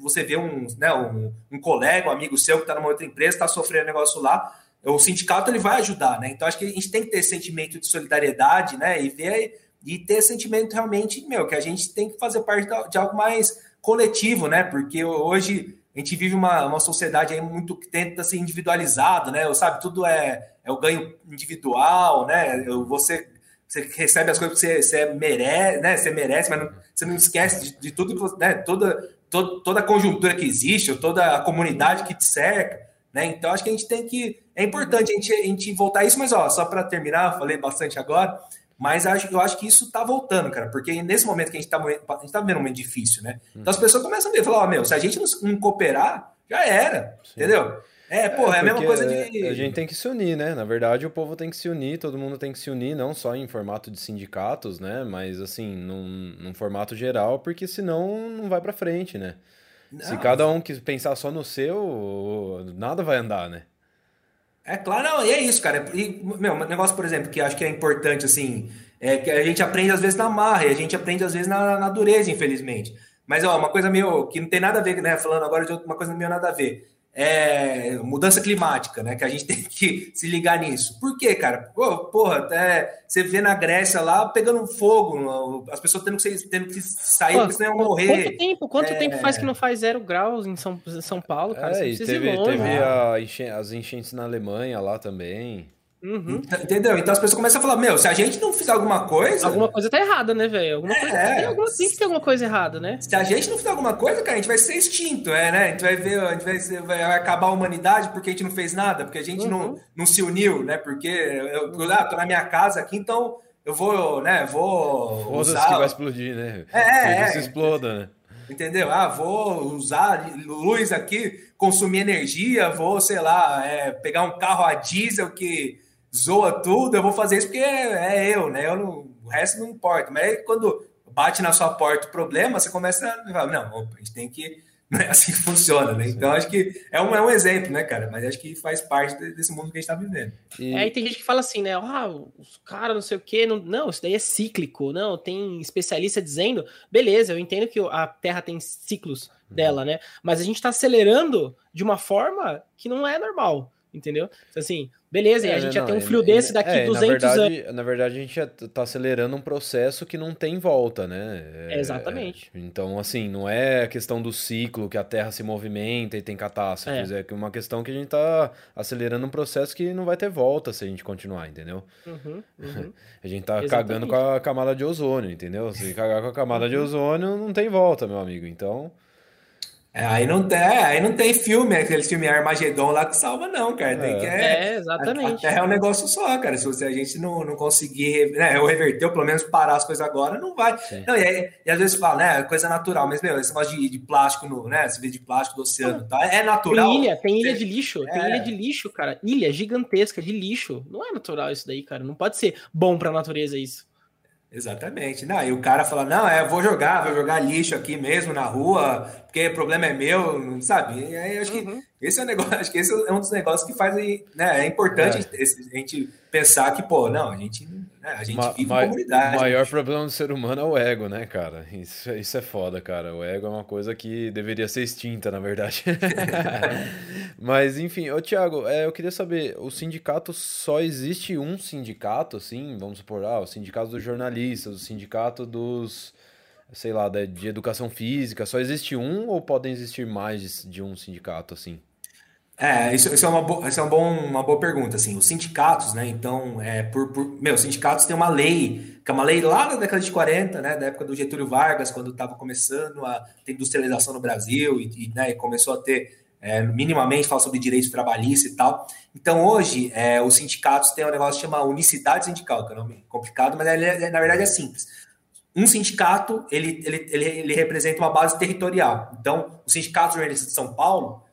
você vê um, né, um, um colega, um amigo seu que está numa outra empresa, está sofrendo negócio lá, o sindicato ele vai ajudar, né? Então acho que a gente tem que ter sentimento de solidariedade, né? E ver e ter sentimento realmente, meu, que a gente tem que fazer parte de algo mais coletivo, né? Porque hoje a gente vive uma, uma sociedade aí muito que tenta ser individualizado, né? Sabe, tudo é, é o ganho individual, né? Você, você recebe as coisas que você, você merece, né? Você merece, mas não, você não esquece de, de tudo que você, né? Toda, toda, toda a conjuntura que existe, toda a comunidade que te cerca, né? Então acho que a gente tem que. É importante a gente, a gente voltar a isso, mas ó, só para terminar, falei bastante agora. Mas eu acho que isso está voltando, cara, porque nesse momento que a gente está a gente tá vendo um momento difícil, né? Então as pessoas começam a ver, falar, ó, meu, se a gente não, não cooperar, já era, Sim. entendeu? É, porra, é, é a mesma coisa de. A gente tem que se unir, né? Na verdade, o povo tem que se unir, todo mundo tem que se unir, não só em formato de sindicatos, né? Mas assim, num, num formato geral, porque senão não vai para frente, né? Não. Se cada um que pensar só no seu, nada vai andar, né? É claro, não, e é isso, cara. E, meu, um negócio, por exemplo, que acho que é importante, assim, é que a gente aprende às vezes na marra, e a gente aprende às vezes na, na dureza, infelizmente. Mas, ó, uma coisa meio que não tem nada a ver, né? Falando agora de uma coisa meio nada a ver é, mudança climática, né? Que a gente tem que se ligar nisso. Por quê, cara? Pô, porra, é, você vê na Grécia lá pegando fogo, as pessoas tendo que, tendo que sair, Pô, porque senão iam morrer. Quanto tempo, quanto é... tempo faz que não faz zero graus em São, São Paulo, cara? É, e teve, teve a enche, as enchentes na Alemanha lá também. Uhum. Entendeu? Então as pessoas começam a falar: Meu, se a gente não fizer alguma coisa. Alguma coisa tá errada, né, velho? Alguma é, coisa. Tem, alguma, tem que ter alguma coisa errada, né? Se a gente não fizer alguma coisa, cara, a gente vai ser extinto, é, né? A gente vai ver, a gente vai, ser, vai acabar a humanidade porque a gente não fez nada, porque a gente uhum. não, não se uniu, né? Porque eu, eu ah, tô na minha casa aqui, então eu vou, né? Vou. Foda-se usar... que vai explodir, né? É, é. Se exploda, né? Entendeu? Ah, vou usar luz aqui, consumir energia, vou, sei lá, é, pegar um carro a diesel que zoa tudo, eu vou fazer isso porque é, é eu, né? Eu não, o resto não importa. Mas aí, quando bate na sua porta o problema, você começa a falar, não, a gente tem que. Não é assim que funciona, né? Então, acho que é um, é um exemplo, né, cara? Mas acho que faz parte desse mundo que a gente tá vivendo. E... É, tem gente que fala assim, né? Ah, os caras não sei o quê. Não, não, isso daí é cíclico. Não, tem especialista dizendo, beleza, eu entendo que a Terra tem ciclos uhum. dela, né? Mas a gente tá acelerando de uma forma que não é normal entendeu? Então, assim, beleza, é, e a gente não, já tem um frio desse daqui é, 200 na verdade, anos. Na verdade, a gente já tá acelerando um processo que não tem volta, né? É, Exatamente. Então, assim, não é a questão do ciclo que a Terra se movimenta e tem catástrofes, é, é uma questão que a gente tá acelerando um processo que não vai ter volta se a gente continuar, entendeu? Uhum, uhum. a gente tá Exatamente. cagando com a camada de ozônio, entendeu? Se cagar com a camada uhum. de ozônio, não tem volta, meu amigo. Então... É, aí, não tem, é, aí não tem filme, aquele filme Armagedon lá que salva, não, cara. Tem é. que, é, é exatamente. A, a Terra é um negócio só, cara. Se você, a gente não, não conseguir né, ou reverter, ou pelo menos parar as coisas agora, não vai. Não, e, aí, e às vezes fala, né? Coisa natural, mas, meu, esse negócio de, de plástico, no, né? Você vê de plástico do oceano, tá? É natural. Tem ilha, tem ilha de lixo, tem ilha de lixo, cara. Ilha gigantesca de lixo. Não é natural isso daí, cara. Não pode ser bom pra natureza isso. Exatamente. Não, e o cara fala, não, é, vou jogar, vou jogar lixo aqui mesmo na rua, porque o problema é meu, sabe? E aí acho uhum. que esse é um negócio, acho que esse é um dos negócios que faz, né, é importante é. a gente pensar que, pô, não, a gente, né, a gente ma vive ma comunidade. O maior problema do ser humano é o ego, né, cara? Isso, isso é foda, cara. O ego é uma coisa que deveria ser extinta, na verdade. Mas, enfim, ô Thiago, é, eu queria saber, o sindicato só existe um sindicato, assim, vamos supor, ah, o sindicato dos jornalistas, o sindicato dos sei lá, de educação física, só existe um ou podem existir mais de um sindicato assim? É, isso, isso é, uma, bo, isso é uma, bom, uma boa pergunta, assim, os sindicatos, né, então, é, por, por, meu, os sindicatos têm uma lei, que é uma lei lá da década de 40, né, da época do Getúlio Vargas, quando estava começando a ter industrialização no Brasil e, e, né, começou a ter, é, minimamente, falar sobre direitos trabalhistas e tal. Então, hoje, é, os sindicatos têm um negócio que chama unicidade sindical, que é um nome complicado, mas ele, é, na verdade é simples. Um sindicato, ele, ele, ele, ele representa uma base territorial. Então, o Sindicato de São Paulo,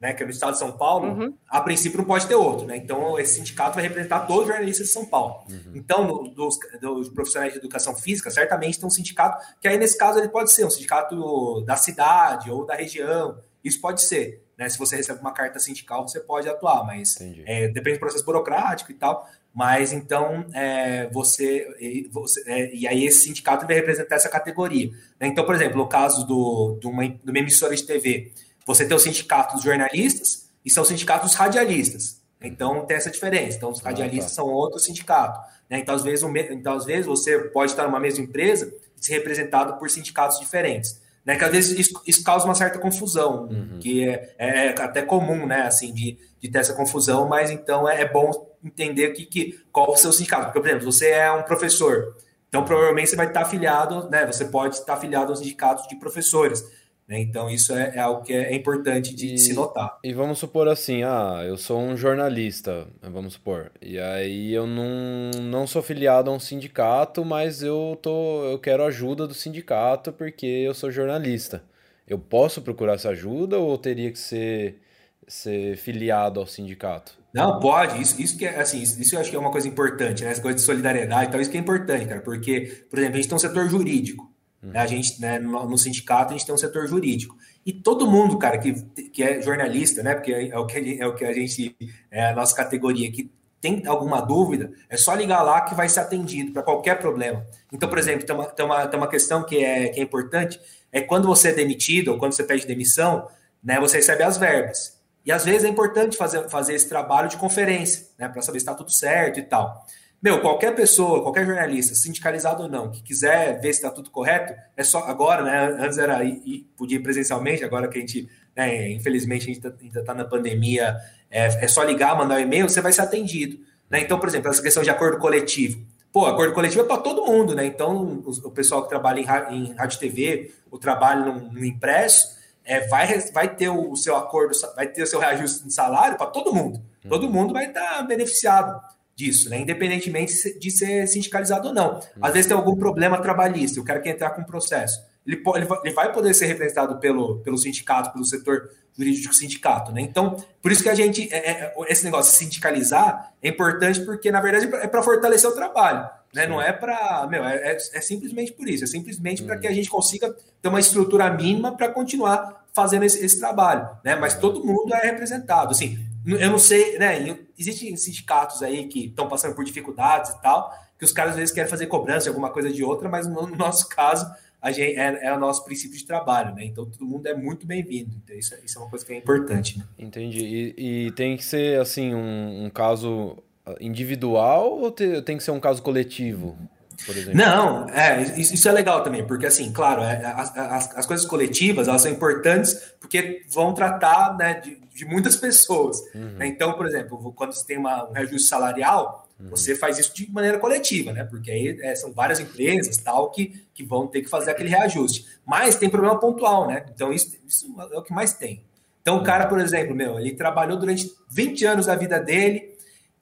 né, que é no estado de São Paulo, uhum. a princípio não pode ter outro, né? Então esse sindicato vai representar todos os jornalistas de São Paulo. Uhum. Então, no, dos, dos, profissionais de educação física, certamente tem um sindicato, que aí nesse caso ele pode ser um sindicato da cidade ou da região, isso pode ser. né? Se você recebe uma carta sindical, você pode atuar, mas é, depende do processo burocrático e tal. Mas então é, você, você é, e aí esse sindicato vai representar essa categoria. Né? Então, por exemplo, no caso do, de, uma, de uma emissora de TV, você tem o sindicato dos jornalistas e são sindicatos radialistas. Então tem essa diferença. Então, os radialistas ah, tá. são outro sindicato. Né? Então, às vezes, então, às vezes, você pode estar numa mesma empresa e ser representado por sindicatos diferentes. Né? Que às vezes isso, isso causa uma certa confusão, uhum. que é, é, até comum, né? Assim, de, de ter essa confusão, mas então é, é bom entender que, que, qual o seu sindicato. Porque, por exemplo, você é um professor, então provavelmente você vai estar afiliado, né? Você pode estar afiliado aos sindicatos de professores. Né? Então, isso é, é, algo que é, é importante de, e, se notar. E vamos supor assim, ah, eu sou um jornalista, vamos supor, e aí eu não, não sou filiado a um sindicato, mas eu, tô, eu quero ajuda do sindicato porque eu sou jornalista. Eu posso procurar essa ajuda ou teria que ser, ser filiado ao sindicato? Não, pode. Isso, isso que é assim, isso, isso eu acho que é uma coisa importante, né? Essa coisa de solidariedade, então isso que é importante, cara, porque, por exemplo, a gente tem um setor jurídico. Uhum. A gente, né, no, sindicato, a gente tem um setor jurídico. E todo mundo, cara, que, que é jornalista, né? Porque é o que, é o que a gente, é a nossa categoria, que tem alguma dúvida, é só ligar lá que vai ser atendido para qualquer problema. Então, por exemplo, tem uma, tem uma, tem uma questão que é, que é importante, é quando você é demitido ou quando você pede demissão, né, você recebe as verbas. E às vezes é importante fazer, fazer esse trabalho de conferência, né, para saber se está tudo certo e tal. Meu, qualquer pessoa, qualquer jornalista, sindicalizado ou não, que quiser ver se está tudo correto, é só agora, né? Antes era ir, podia ir presencialmente, agora que a gente, né, infelizmente, a gente tá, ainda está na pandemia, é, é, só ligar, mandar um e-mail, você vai ser atendido. Né? Então, por exemplo, essa questão de acordo coletivo. Pô, acordo coletivo é para todo mundo, né? Então, o, o pessoal que trabalha em, em rádio TV, o trabalho no, no impresso, é, vai, vai ter o seu acordo, vai ter o seu reajuste de salário para todo mundo. Todo mundo vai estar tá beneficiado disso, né? Independentemente de ser sindicalizado ou não. Às vezes tem algum problema trabalhista, o cara quer entrar com um processo. Ele, pode, ele vai poder ser representado pelo, pelo sindicato, pelo setor jurídico do sindicato, né? Então, por isso que a gente, é, é, esse negócio de sindicalizar é importante porque, na verdade, é para fortalecer o trabalho, né? Não é para, meu, é, é, é, simplesmente por isso, é simplesmente para que a gente consiga ter uma estrutura mínima para continuar fazendo esse, esse, trabalho, né? Mas todo mundo é representado, assim, eu não sei, né? Existem sindicatos aí que estão passando por dificuldades e tal, que os caras às vezes querem fazer cobrança de alguma coisa de outra, mas no nosso caso, a gente, é, é o nosso princípio de trabalho, né? Então todo mundo é muito bem-vindo. Então isso, isso, é uma coisa que é importante. Né? Entendi. E, e tem que ser assim um, um caso individual ou te, tem que ser um caso coletivo? Por exemplo? Não, é, isso é legal também, porque assim, claro, é, as, as, as, coisas coletivas elas são importantes porque vão tratar né, de, de muitas pessoas. Uhum. Né? Então, por exemplo, quando você tem uma, um reajuste salarial, uhum. você faz isso de maneira coletiva, né? Porque aí é, são várias empresas tal que, que vão ter que fazer aquele reajuste. Mas tem problema pontual, né? Então, isso, isso é o que mais tem. Então, o cara, por exemplo, meu, ele trabalhou durante 20 anos da vida dele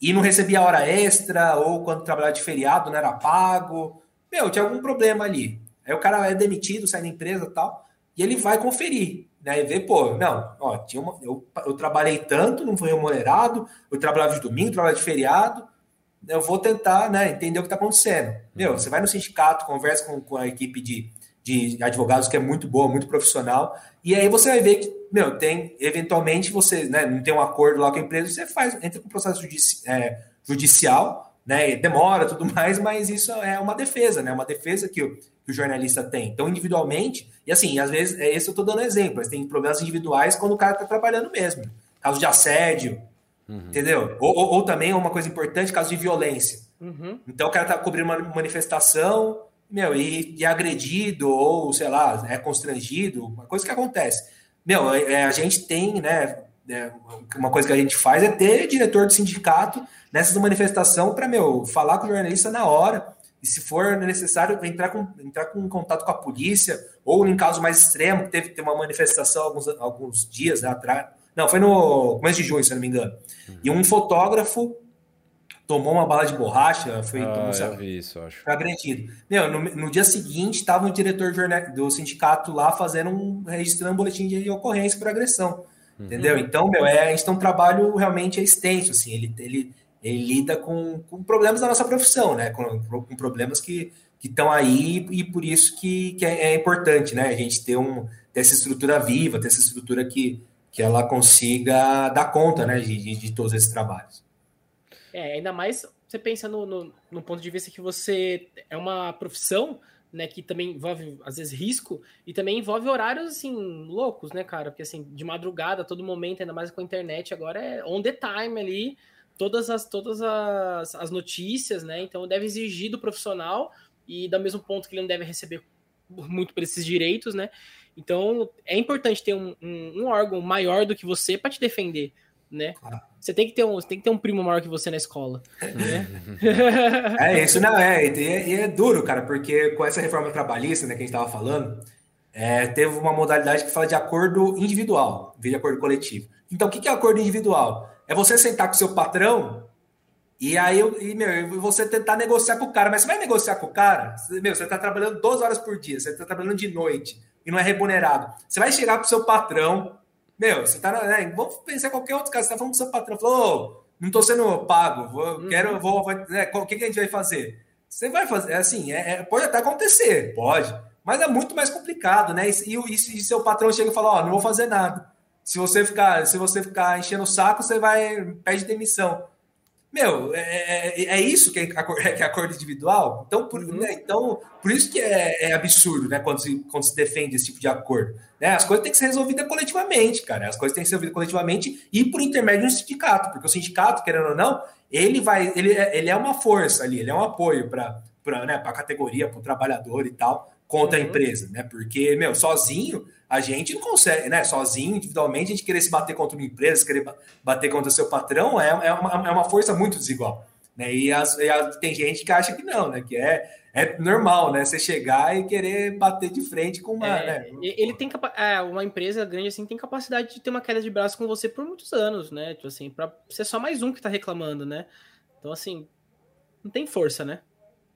e não recebia hora extra, ou quando trabalhava de feriado não era pago. Meu, tinha algum problema ali. Aí o cara é demitido, sai da empresa e tal, e ele vai conferir, né? E vê, pô, não, ó, tinha uma, eu, eu trabalhei tanto, não fui remunerado, eu trabalhava de domingo, trabalhava de feriado, eu vou tentar, né, entender o que está acontecendo. Meu, você vai no sindicato, conversa com, com a equipe de, de advogados que é muito boa, muito profissional, e aí você vai ver que, meu, tem, eventualmente você, né, não tem um acordo lá com a empresa, você faz, entra com processo judici é, judicial, né, demora tudo mais, mas isso é uma defesa, né, uma defesa que o, que o jornalista tem. Então, individualmente, e assim, às vezes, é esse eu estou dando exemplo, mas tem problemas individuais quando o cara está trabalhando mesmo, caso de assédio, uhum. entendeu? Ou, ou, ou, também uma coisa importante, caso de violência. Uhum. Então, o cara está cobrindo uma manifestação, meu, e, e agredido, ou sei lá, é constrangido, uma coisa que acontece. Meu, é, é, a gente tem, né? É, uma coisa que a gente faz é ter diretor de sindicato nessas manifestações para, meu, falar com o jornalista na hora. E se for necessário, entrar com, entrar com contato com a polícia, ou em caso mais extremo, teve, teve uma manifestação alguns, alguns dias né, atrás. Não, foi no começo de junho, se não me engano. E um fotógrafo tomou uma bala de borracha, foi, ah, sabe, vi isso, acho. foi agredido. Meu, no, no dia seguinte, estava o diretor do sindicato lá fazendo um, registrando um boletim de ocorrência por agressão. Uhum. Entendeu? Então, meu, é, a gente tem um trabalho realmente extenso, assim, ele, ele, ele lida com, com problemas da nossa profissão, né? Com, com problemas que estão aí e por isso que, que é, é, importante, né? A gente ter, um, ter essa estrutura viva, ter essa estrutura que, que ela consiga dar conta, né, de, de, de todos esses trabalhos. É, ainda mais você pensa no, no, no, ponto de vista que você é uma profissão, né, que também envolve, às vezes, risco, e também envolve horários, assim, loucos, né, cara? Porque, assim, de madrugada, a todo momento, ainda mais com a internet, agora é on the time ali, todas as, todas as, as notícias, né? Então, deve exigir do profissional, e do mesmo ponto que ele não deve receber muito por esses direitos, né? Então, é importante ter um, um, um órgão maior do que você para te defender, né? Ah. Você tem que ter um, tem que ter um primo maior que você na escola. Né? é isso, não é e, é. e, é duro, cara, porque com essa reforma trabalhista, né, que a gente estava falando, é, teve uma modalidade que fala de acordo individual, de acordo coletivo. Então, o que é acordo individual? É você sentar com o seu patrão e aí e, meu, você tentar negociar com o cara. Mas você vai negociar com o cara? Meu, você está trabalhando 12 horas por dia, você está trabalhando de noite e não é remunerado. Você vai chegar pro seu patrão, meu, você tá. Né, vamos pensar em qualquer outro caso, você tá falando pro seu patrão, falou, oh, não tô sendo pago, vou, uhum. quero, vou, né, o que, que a gente vai fazer? Você vai fazer, assim, é, é, pode até acontecer, pode, mas é muito mais complicado, né? E, e, e seu patrão chega e fala, ó, oh, não vou fazer nada. Se você ficar, se você ficar enchendo o saco, você vai pede demissão. Meu, é, é, é, isso que é, que é acordo individual? Então por, uhum. né, então, por isso que é, é, absurdo, né, quando se, quando se defende esse tipo de acordo. Né? As coisas têm que ser resolvidas coletivamente, cara. As coisas têm que ser resolvidas coletivamente e por intermédio do sindicato, porque o sindicato, querendo ou não, ele vai, ele, é, ele é uma força ali, ele é um apoio para né, a categoria, para o trabalhador e tal, contra uhum. a empresa, né? Porque, meu, sozinho a gente não consegue, né? Sozinho, individualmente, a gente querer se bater contra uma empresa, querer bater contra seu patrão é, é, uma, é uma força muito desigual. Né? E, as, e tem gente que acha que não, né? Que é, é normal, né? Você chegar e querer bater de frente com uma. É, né? Ele tem é, uma empresa grande assim tem capacidade de ter uma queda de braço com você por muitos anos, né? Tipo assim, para ser só mais um que tá reclamando, né? Então, assim, não tem força, né?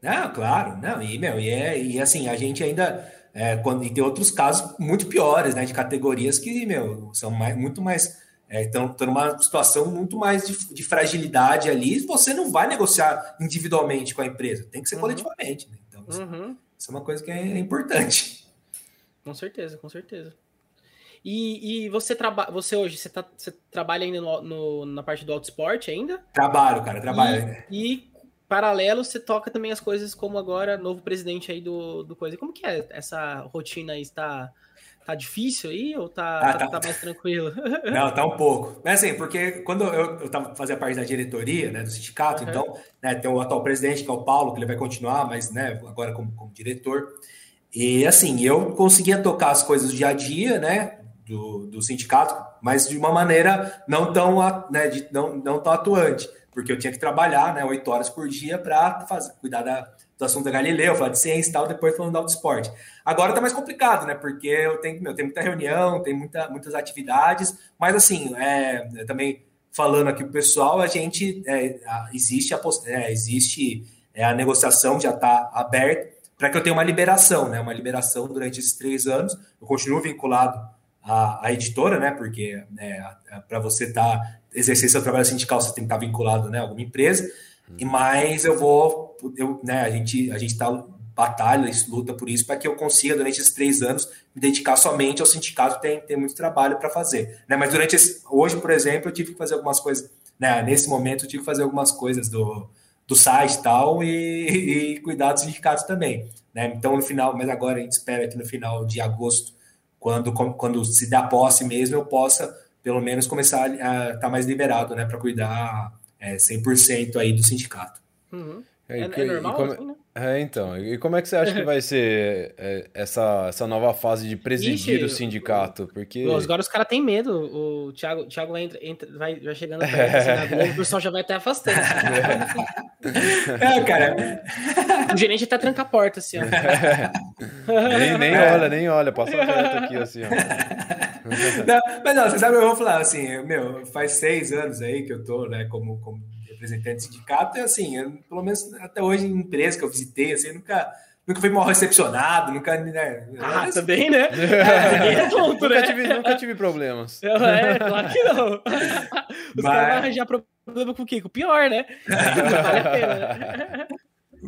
Não, claro, não, e, meu, e, é, e assim, a gente ainda é, quando, e tem outros casos muito piores, né? De categorias que, meu, são mais, muito mais. Estão é, numa situação muito mais de, de, fragilidade ali. Você não vai negociar individualmente com a empresa, tem que ser uhum. coletivamente. Né? Então, uhum. isso é uma coisa que é, é importante. Com certeza, com certeza. E, e você trabalha, você hoje, você, tá, você trabalha ainda no, no, na parte do autosport ainda? Trabalho, cara, trabalho. E, e paralelo, você toca também as coisas como agora, novo presidente aí do, do Coisa. Como que é essa rotina aí? Está tá difícil aí ou tá, ah, tá, tá, mais tranquilo? Não, tá um pouco. Mas assim, porque quando eu, eu tava fazendo parte da diretoria, né, do sindicato, uhum. então, né, tem o atual presidente, que é o Paulo, que ele vai continuar, mas, né, agora como, como diretor. E assim, eu conseguia tocar as coisas do dia a dia, né, do, do sindicato, mas de uma maneira não tão, né, de, não, não tão atuante porque eu tinha que trabalhar, né, oito horas por dia para cuidar da, do assunto da Galileu, falar de ciência e tal, depois falando do esporte. Agora tá mais complicado, né, porque eu tenho, eu tenho muita reunião, tem muita, muitas atividades, mas assim, é, também falando aqui pro pessoal, a gente, é, existe a, é, existe é, a negociação já está aberta para que eu tenha uma liberação, né, uma liberação durante esses três anos, eu continuo vinculado à, à editora, né, porque né, para você estar tá exercer seu trabalho sindical, você tem que estar vinculado né, a alguma empresa. E mais eu vou, eu, né, a gente a gente está batalha, luta por isso para que eu consiga durante esses três anos me dedicar somente ao sindicato. Tem tem muito trabalho para fazer, né? Mas durante esse, hoje, por exemplo, eu tive que fazer algumas coisas, né? Nesse momento eu tive que fazer algumas coisas do do site e tal e, e cuidar dos sindicatos também, né? Então no final, mas agora a gente espera que no final de agosto, quando quando se dá posse mesmo, eu possa pelo menos começar a estar tá mais liberado, né, para cuidar é, 100% aí do sindicato. Uhum. É, é, é, normal, como... assim, né? É, então. E como é que você acha que vai ser é, essa, essa nova fase de presidir Ixi, o sindicato? Porque... Agora os caras têm medo. O Thiago, Thiago entra, entra, vai, vai chegando perto, assim, o pessoal já vai até afastando. É, cara. O gerente até tranca a porta, assim, ó. nem, nem olha, nem olha. Passa perto aqui, assim, ó. Não, mas não, você sabe, eu vou falar assim, meu, faz seis anos aí que eu tô, né, como, como representante do sindicato, é assim, eu, pelo menos até hoje em empresa que eu visitei, assim, nunca, nunca fui mal recepcionado, nunca. Né, ah, assim. também, né? É, é ponto, nunca, né? tive, nunca tive problemas. É, claro que não. Os Mas... caras vão arranjar problema com o quê? Com o pior, né? vale a pena, né?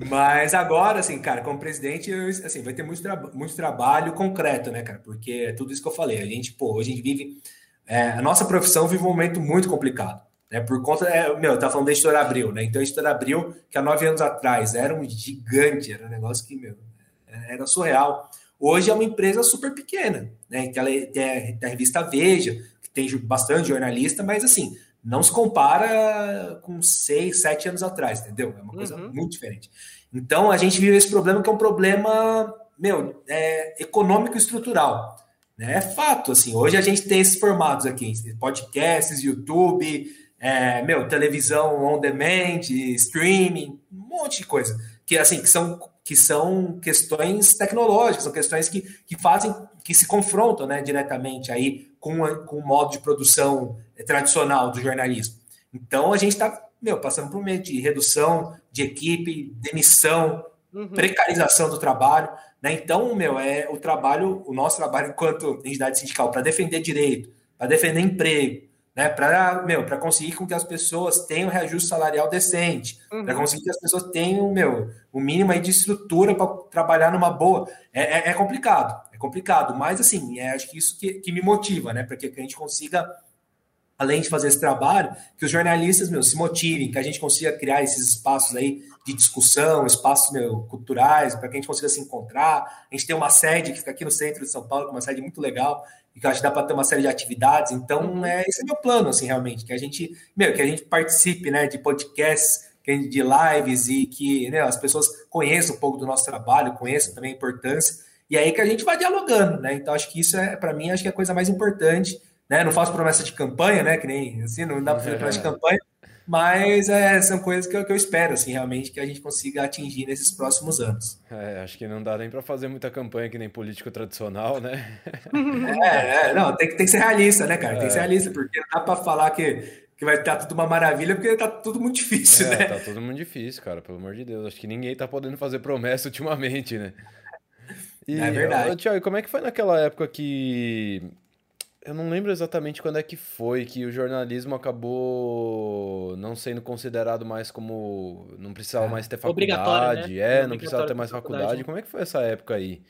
Mas agora, assim, cara, como presidente, eu, assim, vai ter muito, tra muito trabalho concreto, né, cara? Porque é tudo isso que eu falei. A gente, pô, hoje a gente vive é, a nossa profissão vive um momento muito complicado. Né, por conta, é, meu, tá falando da Editora Abril, né? Então a Editora Abril, que há nove anos atrás era um gigante, era um negócio que, meu, era surreal. Hoje é uma empresa super pequena, né? Que ela é, tem a revista Veja, que tem bastante jornalista, mas assim, não se compara com seis, sete anos atrás, entendeu? É uma coisa uhum. muito diferente. Então a gente vive esse problema que é um problema, meu, é, econômico e estrutural. Né? É fato, assim, hoje a gente tem esses formatos aqui, podcasts, YouTube, é, meu, televisão on demand, streaming, um monte de coisa. Que assim, que são que são questões tecnológicas, são questões que, que fazem, que se confrontam né, diretamente aí com, a, com o modo de produção tradicional do jornalismo. Então a gente está passando por um meio de redução de equipe, demissão, uhum. precarização do trabalho. Né? Então, meu, é o trabalho, o nosso trabalho enquanto entidade sindical, para defender direito, para defender emprego, né, para conseguir com que as pessoas tenham reajuste salarial decente, uhum. para conseguir que as pessoas tenham, meu, o mínimo aí de estrutura para trabalhar numa boa. É, é, é, complicado, é complicado, mas assim, é, acho que isso que, que me motiva, né, para que a gente consiga, além de fazer esse trabalho, que os jornalistas, meu, se motivem, que a gente consiga criar esses espaços aí de discussão, espaços meu, culturais, para que a gente consiga se encontrar. A gente tem uma sede que fica aqui no centro de São Paulo, é uma sede muito legal, e que eu acho que dá para ter uma série de atividades. Então, uhum. é, esse é meu plano, assim, realmente, que a gente, meu, que a gente participe, né, de podcasts, de lives e que né, as pessoas conheçam um pouco do nosso trabalho, conheçam também a importância, e aí que a gente vai dialogando, né? Então, acho que isso é, para mim, acho que é a coisa mais importante, né? Não faço promessa de campanha, né? Que nem assim, não dá para fazer promessa de campanha, mas é, são coisas que eu, que eu, espero, assim, realmente, que a gente consiga atingir nesses próximos anos. É, acho que não dá nem para fazer muita campanha que nem político tradicional, né? é, é, não, tem, tem que ser realista, né, cara? Tem que ser é. realista, porque não dá para falar que, que vai estar tudo uma maravilha, porque tá tudo muito difícil, é, né? Tá tudo muito difícil, cara, pelo amor de Deus. Acho que ninguém tá podendo fazer promessa ultimamente, né? E, é verdade. Tiago, como é que foi naquela época que eu não lembro exatamente quando é que foi que o jornalismo acabou não sendo considerado mais como. Não precisava é. mais ter faculdade. Né? É, não precisava ter mais faculdade. faculdade. Como é que foi essa época aí?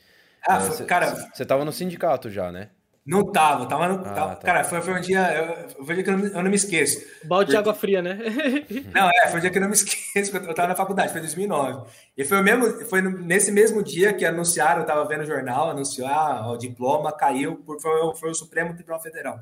Ah, é, cê, cara. Você estava no sindicato já, né? Não tava, tava no. Ah, tava, tá. Cara, foi, foi um dia. Eu, foi um dia que eu não, eu não me esqueço. Balde de água fria, né? não, é, foi um dia que eu não me esqueço, eu tava na faculdade, foi 2009. E foi o mesmo, foi nesse mesmo dia que anunciaram, eu tava vendo o jornal, anunciou, ah, o diploma caiu, por, foi, foi o Supremo Tribunal Federal.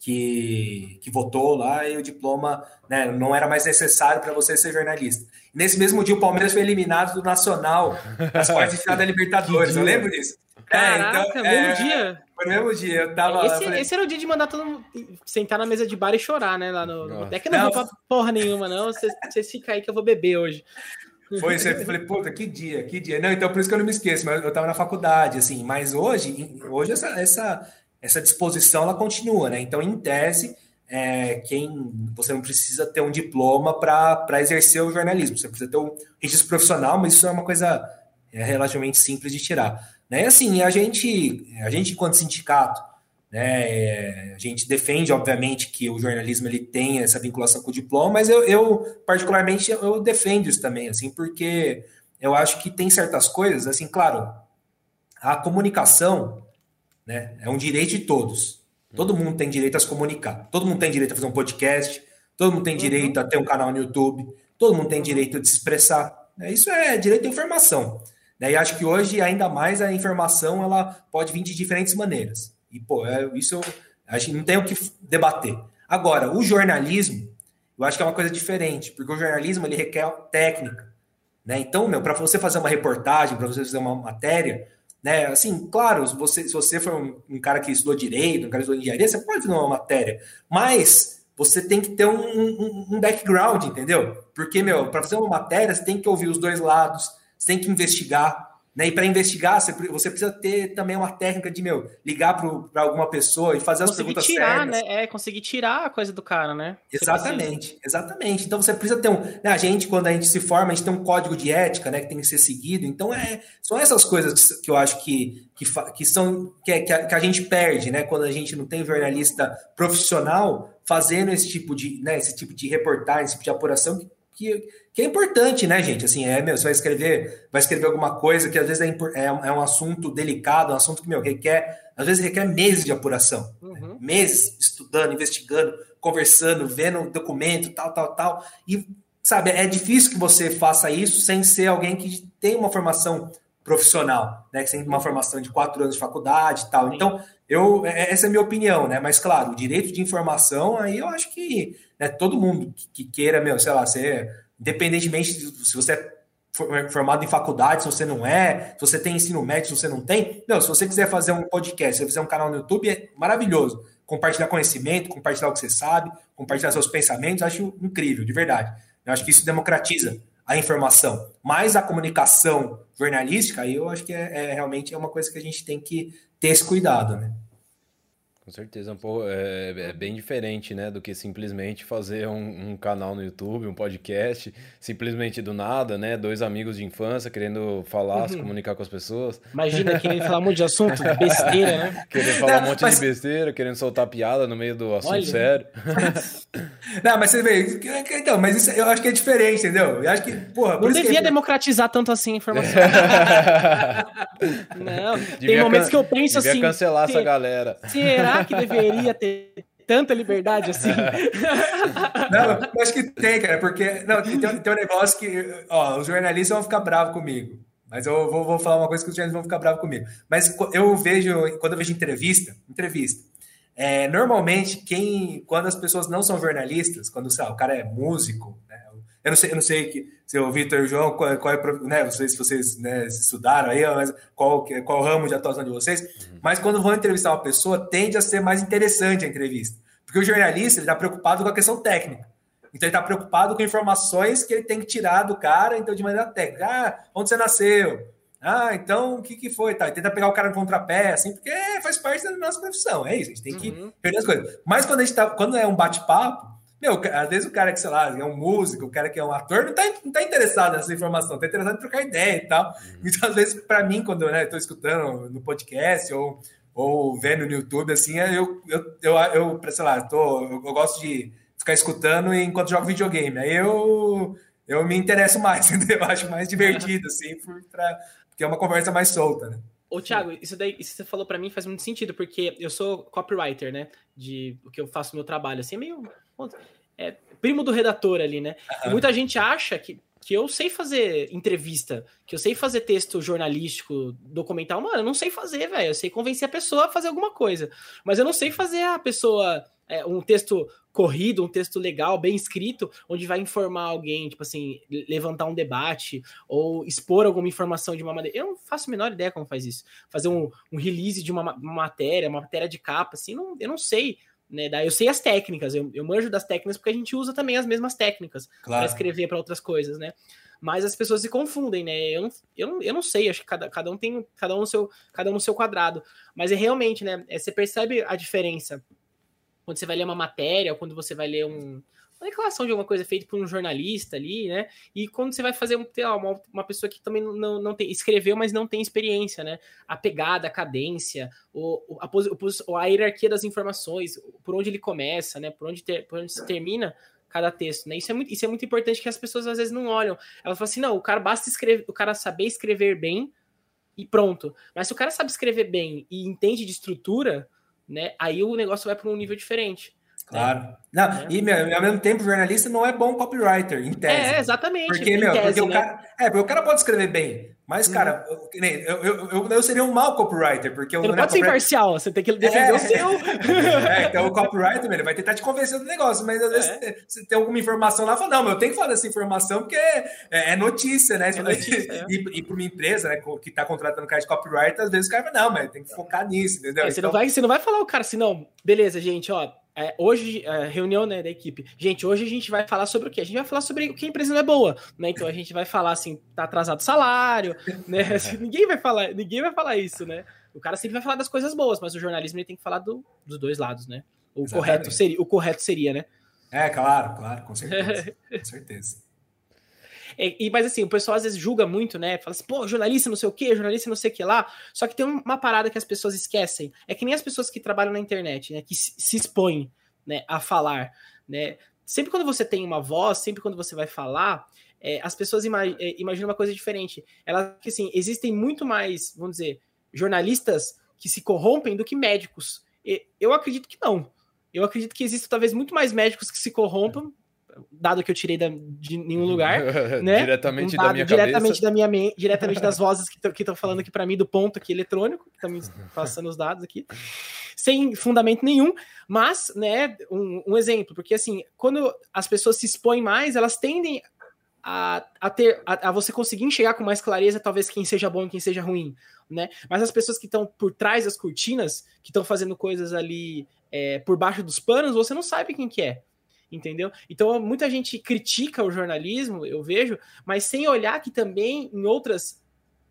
Que, que votou lá e o diploma né, não era mais necessário para você ser jornalista. Nesse mesmo dia, o Palmeiras foi eliminado do Nacional, das quartas de final da Libertadores. Eu lembro disso. Caraca, é, então, mesmo é, dia. Foi no mesmo dia. Eu tava. Esse, falei... esse, era o dia de mandar todo mundo sentar na mesa de bar e chorar, né? Lá no. É que não, não, vou pra porra nenhuma, não. Vocês, vocês ficam aí que eu vou beber hoje. Foi, eu falei, puta, que dia, que dia. Não, então por isso que eu não me esqueço, mas eu tava na faculdade, assim, mas hoje, hoje essa, essa, essa disposição ela continua, né? Então, em tese, é, quem você não precisa ter um diploma para exercer o jornalismo, você precisa ter um registro profissional, mas isso é uma coisa é, relativamente simples de tirar. Né? Assim, a gente, a gente enquanto sindicato, né, a gente defende, obviamente, que o jornalismo ele tem essa vinculação com o diploma, mas eu, eu, particularmente, eu defendo isso também, assim, porque eu acho que tem certas coisas, assim, claro, a comunicação né, é um direito de todos. Todo mundo tem direito a se comunicar, todo mundo tem direito a fazer um podcast, todo mundo tem direito uhum. a ter um canal no YouTube, todo mundo tem direito de se expressar. Né? Isso é direito à informação. E acho que hoje, ainda mais, a informação ela pode vir de diferentes maneiras. E, pô, é, isso a gente não tem o que debater. Agora, o jornalismo, eu acho que é uma coisa diferente, porque o jornalismo ele requer técnica. Né? Então, meu, para você fazer uma reportagem, para você fazer uma matéria, né? Assim, claro, se você, se você for um, um, cara que estudou direito, um cara que estudou engenharia, você pode fazer uma matéria, mas você tem que ter um, um, um background, entendeu? Porque, meu, para fazer uma matéria, você tem que ouvir os dois lados, você tem que investigar. Né? E para investigar, você precisa ter também uma técnica de, meu, ligar para alguma pessoa e fazer conseguir as perguntas tirar, Né? É, conseguir tirar a coisa do cara, né? Exatamente, exatamente. Então você precisa ter um. Né, a gente, quando a gente se forma, a gente tem um código de ética, né? Que tem que ser seguido. Então, é, são essas coisas que eu acho que, que, que são que, que, a, que a gente perde, né? Quando a gente não tem jornalista profissional fazendo esse tipo de, né, esse tipo de reportagem, esse tipo de apuração, que que, é importante, né, gente? Assim, é, meu, você vai escrever, vai escrever alguma coisa que às vezes é, é, é um assunto delicado, um assunto que, meu, requer, às vezes requer meses de apuração. Uhum. Meses estudando, investigando, conversando, vendo documento, tal, tal, tal. E, sabe, é difícil que você faça isso sem ser alguém que tem uma formação profissional, né? Que tem uma formação de quatro anos de faculdade e tal. Sim. Então, eu, é, essa é a minha opinião, né? Mas, claro, o direito de informação, aí eu acho que né, todo mundo que queira, meu, sei lá, ser, independentemente de, se você é formado em faculdade, se você não é, se você tem ensino médio, se você não tem. Não, se você quiser fazer um podcast, se você fizer um canal no YouTube, é maravilhoso. Compartilhar conhecimento, compartilhar o que você sabe, compartilhar seus pensamentos, acho incrível, de verdade. Eu acho que isso democratiza a informação. Mas a comunicação jornalística, aí eu acho que é, é realmente é uma coisa que a gente tem que ter esse cuidado, né? Com certeza, um pouco, é, é, bem diferente, né, do que simplesmente fazer um, um, canal no YouTube, um podcast, simplesmente do nada, né, dois amigos de infância querendo falar, uhum. se comunicar com as pessoas. Imagina, querendo falar um monte de assunto, besteira, né? Querendo falar Não, um monte mas... de besteira, querendo soltar piada no meio do assunto Olha. sério. Não, mas você vê, então, mas isso eu acho que é diferente, entendeu? Eu acho que, porra... Não devia que... democratizar tanto assim a informação. Não, devia tem momentos can... que eu penso devia assim... cancelar essa galera. Será Será que deveria ter tanta liberdade assim? Não, acho que tem, cara, porque não, tem, tem um negócio que ó, os jornalistas vão ficar bravos comigo. Mas eu vou, vou, falar uma coisa que os jornalistas vão ficar bravos comigo. Mas eu vejo, quando eu vejo entrevista, entrevista, é, normalmente, quem, quando as pessoas não são jornalistas, quando o cara é músico, né, eu não sei, eu não sei que, se o Vitor e o João, qual, qual é, né, não sei se vocês né, estudaram aí, mas qual, qual ramo de atuação de vocês, uhum. mas quando vão entrevistar uma pessoa, tende a ser mais interessante a entrevista. Porque o jornalista está preocupado com a questão técnica. Então ele está preocupado com informações que ele tem que tirar do cara, então de maneira técnica. Ah, onde você nasceu? Ah, então o que, que foi? Tá, tenta pegar o cara no contrapé, assim, porque faz parte da nossa profissão. É isso, a gente tem que uhum. reunir as coisas. Mas quando a gente tá, quando é um bate-papo, meu, às vezes o cara que, sei lá, é um músico, o cara que é um ator, não tá, não tá interessado nessa informação, tá interessado em trocar ideia e tal. Uhum. Então, às vezes, para mim, quando né, eu tô escutando no podcast ou, ou vendo no YouTube, assim, eu, eu, eu, eu sei lá, tô, eu, eu gosto de ficar escutando enquanto jogo videogame. Aí eu, eu me interesso mais, entendeu? Eu acho mais divertido, assim, por, pra, porque é uma conversa mais solta, né? Ô, Thiago, isso daí, isso que você falou para mim faz muito sentido, porque eu sou copywriter, né? De o que eu faço no meu trabalho, assim, é meio. É, primo do redator ali, né? E muita gente acha que, que eu sei fazer entrevista, que eu sei fazer texto jornalístico, documental. Mano, eu não sei fazer, velho. Eu sei convencer a pessoa a fazer alguma coisa. Mas eu não sei fazer a pessoa. É, um texto corrido, um texto legal, bem escrito, onde vai informar alguém, tipo assim, levantar um debate ou expor alguma informação de uma maneira. Eu não faço a menor ideia como faz isso. Fazer um, um release de uma, uma, matéria, uma matéria de capa, assim, não, eu não sei. Né? Eu sei as técnicas, eu, eu manjo das técnicas porque a gente usa também as mesmas técnicas claro. para escrever para outras coisas, né? Mas as pessoas se confundem, né? Eu não, eu não, eu não sei, acho que cada, cada um tem cada um no seu cada um no seu quadrado. Mas é realmente, né? É, você percebe a diferença quando você vai ler uma matéria, ou quando você vai ler um, uma declaração de alguma coisa feita por um jornalista ali, né? E quando você vai fazer um, uma, uma pessoa que também não, não tem, escreveu, mas não tem experiência, né? A pegada, a cadência, o, a, a hierarquia das informações, por onde ele começa, né? Por onde, ter, por onde se termina cada texto, né? Isso é, muito, isso é muito importante que as pessoas às vezes não olham. Elas falam assim, não, o cara basta escrever, o cara saber escrever bem e pronto. Mas se o cara sabe escrever bem e entende de estrutura, né? Aí o negócio vai para um nível diferente. Claro. Não, é. E ao mesmo tempo, o jornalista não é bom copywriter, em tese. É, exatamente. Porque, meu, tese, porque né? o cara. É, porque o cara pode escrever bem. Mas, uhum. cara, eu, eu, eu, eu, seria um mau copywriter, porque Você não pode ser imparcial, você tem que defender é, o seu. É, então o copywriter, ele vai tentar te convencer do negócio, mas às vezes é. você tem alguma informação lá, fala, não, mas eu tenho que falar dessa informação porque é, é notícia, né? É notícia, é. e, e para uma empresa né, que está contratando cara de copywriter, às vezes o cara fala, não, mas tem que focar nisso, entendeu? É, você, então... não vai, você não vai falar o cara assim, não, beleza, gente, ó, é, hoje, a reunião né, da equipe. Gente, hoje a gente vai falar sobre o quê? A gente vai falar sobre o que a empresa não é boa, né? Então a gente vai falar assim, tá atrasado o salário, né? Assim, ninguém vai falar, ninguém vai falar isso, né? O cara sempre vai falar das coisas boas, mas o jornalismo ele tem que falar do, dos dois lados, né? O correto seria, o correto seria, né? É, claro, claro, com certeza. com certeza. É, e, mas assim, o pessoal às vezes julga muito, né? Fala assim, pô, jornalista não sei o quê, jornalista não sei o que lá. Só que tem uma parada que as pessoas esquecem. É que nem as pessoas que trabalham na internet, né? Que se expõem né, a falar. Né? sempre quando você tem uma voz, sempre quando você vai falar, é, as pessoas é, imaginam uma coisa diferente. Elas, assim, existem muito mais, vamos dizer, jornalistas que se corrompem do que médicos. E eu acredito que não. Eu acredito que existem talvez muito mais médicos que se corrompam, dado que eu tirei da, de nenhum lugar, né? diretamente um da minha diretamente cabeça. da minha mente, diretamente das vozes que estão falando aqui para mim do ponto aqui eletrônico, que estão me passando os dados aqui, sem fundamento nenhum, mas, né, um, um, exemplo, porque assim, quando as pessoas se expõem mais, elas tendem a, a ter a, a, você conseguir enxergar com mais clareza, talvez quem seja bom e quem seja ruim, né? Mas as pessoas que estão por trás das cortinas, que estão fazendo coisas ali é, por baixo dos panos, você não sabe quem que é entendeu? Então muita gente critica o jornalismo, eu vejo, mas sem olhar que também em outras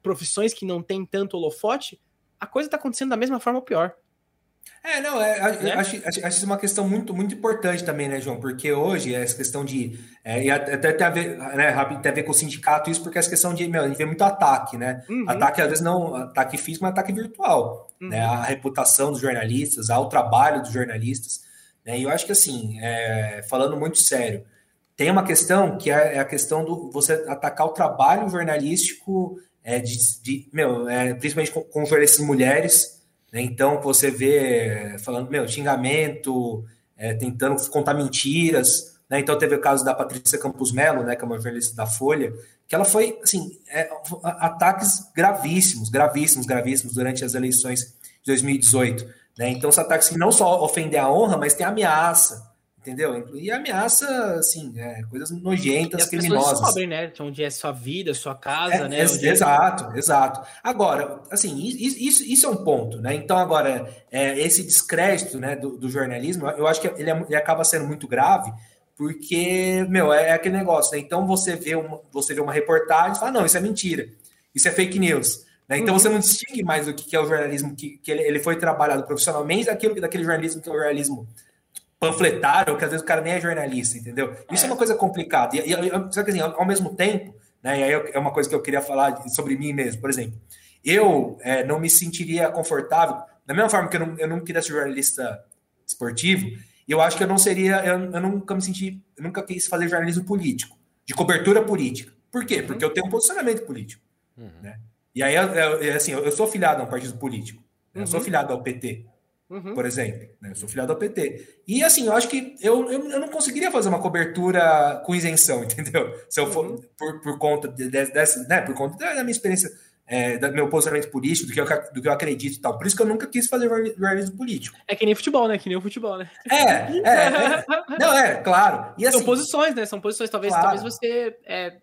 profissões que não tem tanto holofote, a coisa está acontecendo da mesma forma ou pior. É, não, é, né? acho, acho, uma questão muito, muito importante também, né, João? Porque hoje essa questão de. É, e até tem a ver, né, rápido, tem a ver com o sindicato, isso, porque essa questão de. Meu, a gente vê muito ataque, né? Uhum. Ataque, às vezes, não ataque físico, mas ataque virtual. Uhum. Né? A reputação dos jornalistas, ao trabalho dos jornalistas. Né? E eu acho que, assim, é, falando muito sério, tem uma questão que é, é a questão do você atacar o trabalho jornalístico é, de, de, meu, é, principalmente com, com jornalistas mulheres. Né? Então, você vê falando, meu, xingamento, é, tentando contar mentiras. Né? Então, teve o caso da Patrícia Campos Melo, né, que é uma jornalista da Folha, que ela foi, assim, é, ataques gravíssimos, gravíssimos, gravíssimos durante as eleições de 2018. Né? Então, os ataques que não só ofendem a honra, mas tem ameaça, entendeu? E ameaça, assim, é, coisas nojentas, e criminosas. Descobrem, né? Onde é sua vida, sua casa, é, né? Ex exato, exato. Agora, assim, isso, isso é um ponto, né? Então, agora, é, esse descrédito né, do, do, jornalismo, eu acho que ele, é, ele, acaba sendo muito grave, porque, meu, é, aquele negócio, né? Então, você vê uma, você vê uma reportagem e fala, não, isso é mentira, isso é fake news. Né? Então você não distingue mais o que é o jornalismo que, que ele, ele foi trabalhado profissionalmente daquilo daquele jornalismo que é o jornalismo panfletário, que às vezes o cara nem é jornalista, entendeu? Isso é, é uma coisa complicada. E, e, só que assim, ao, ao mesmo tempo, né, e aí é uma coisa que eu queria falar sobre mim mesmo, por exemplo, eu é, não me sentiria confortável, da mesma forma que eu não, eu não queria ser jornalista esportivo, eu acho que eu não seria, eu, eu nunca me senti, eu nunca quis fazer jornalismo político, de cobertura política. Por quê? Porque eu tenho um posicionamento político, uhum. né? E aí, assim, eu sou filiado a um partido político. Uhum. Eu sou uhum. filiado ao PT, uhum. por exemplo. Né? Eu sou filiado ao PT. E, assim, eu acho que eu, eu, eu, não conseguiria fazer uma cobertura com isenção, entendeu? Se eu for, uhum. por, por conta de, dessa, né? Por conta da minha experiência, é, do meu posicionamento político, do que, eu, do que eu acredito e tal. Por isso que eu nunca quis fazer jornalismo político. É que nem futebol, né? Que nem o futebol, né? É, é. é. Não, é, claro. E, assim, São posições, né? São posições. Talvez, claro. talvez você... É,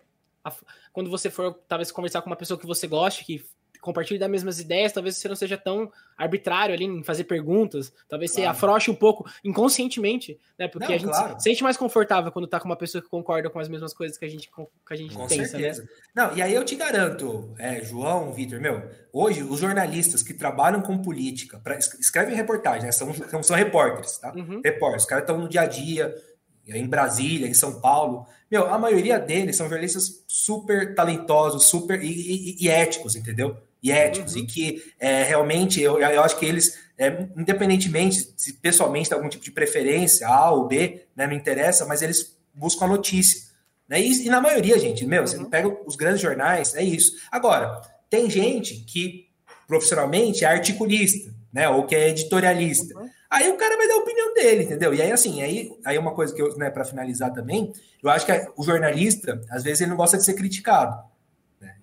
quando você for, talvez, conversar com uma pessoa que você goste, que compartilhe das mesmas ideias, talvez você não seja tão arbitrário ali em fazer perguntas, talvez claro. você afroche um pouco inconscientemente, né? Porque não, a gente claro. se sente mais confortável quando tá com uma pessoa que concorda com as mesmas coisas que a gente, que a gente com pensa, né? certeza. né? Não, e aí eu te garanto, é, João, Vitor, meu, hoje os jornalistas que trabalham com política, pra, escrevem reportagem, né? São, são, são repórteres, tá? Uhum. Repórteres, os caras estão no dia a dia, em Brasília, em São Paulo. Meu, a maioria deles são jornalistas super talentosos, super e, e, e éticos, entendeu? e éticos, uhum. e que é, realmente eu, eu acho que eles, é, independentemente se pessoalmente tem algum tipo de preferência, A ou B, né, não interessa, mas eles buscam a notícia. Né? E, e na maioria, gente, meu, uhum. você pega os grandes jornais, é isso. Agora, tem gente que profissionalmente é articulista, né, ou que é editorialista. Uhum. Aí o cara vai dar a opinião dele, entendeu? E aí, assim, aí, aí uma coisa que eu, né, para finalizar também, eu acho que o jornalista, às vezes, ele não gosta de ser criticado.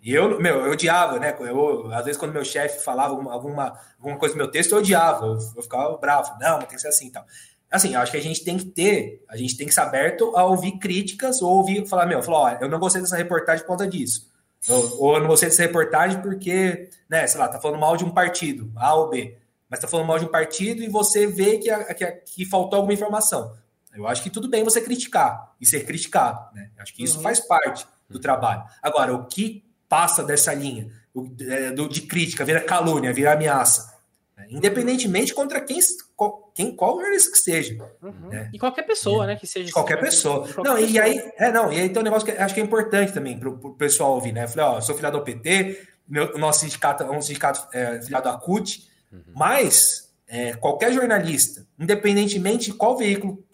E eu, meu, eu odiava, né? Eu, às vezes, quando meu chefe falava alguma, alguma coisa no meu texto, eu odiava, eu, eu ficava bravo. Não, tem que ser assim e tal. Assim, eu acho que a gente tem que ter, a gente tem que ser aberto a ouvir críticas ou ouvir, falar, meu, falar, ó, eu não gostei dessa reportagem por conta disso. Ou, ou eu não gostei dessa reportagem porque, né, sei lá, tá falando mal de um partido, A ou B. Mas tá falando mal de um partido e você vê que, a, que, a, que faltou alguma informação. Eu acho que tudo bem você criticar e ser criticado, né? Eu acho que isso uhum. faz parte do trabalho. Agora, o que passa dessa linha é, de crítica, vira calúnia, vira ameaça. Né? Independentemente contra quem, quem qual jornalista que seja. Uhum. Né? E qualquer pessoa, é. né? Que seja. Qualquer pessoa. Qualquer não, pessoa. e aí, é, não, e aí tem um negócio que acho que é importante também para o pessoal ouvir, né? Eu falei, ó, sou filiado ao PT, meu, o nosso sindicato é um sindicato é, filiado à CUT, uhum. mas é, qualquer jornalista, independentemente de qual veículo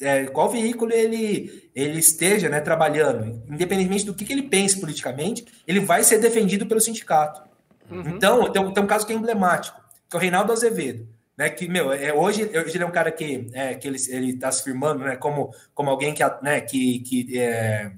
é, qual veículo ele, ele esteja né, trabalhando, independentemente do que, que ele pense politicamente, ele vai ser defendido pelo sindicato. Uhum. Então, tem, tem um caso que é emblemático, que é o Reinaldo Azevedo. Né, que, meu, é, hoje, hoje ele é um cara que, é, que ele está se firmando né, como, como alguém que, né, que, que é,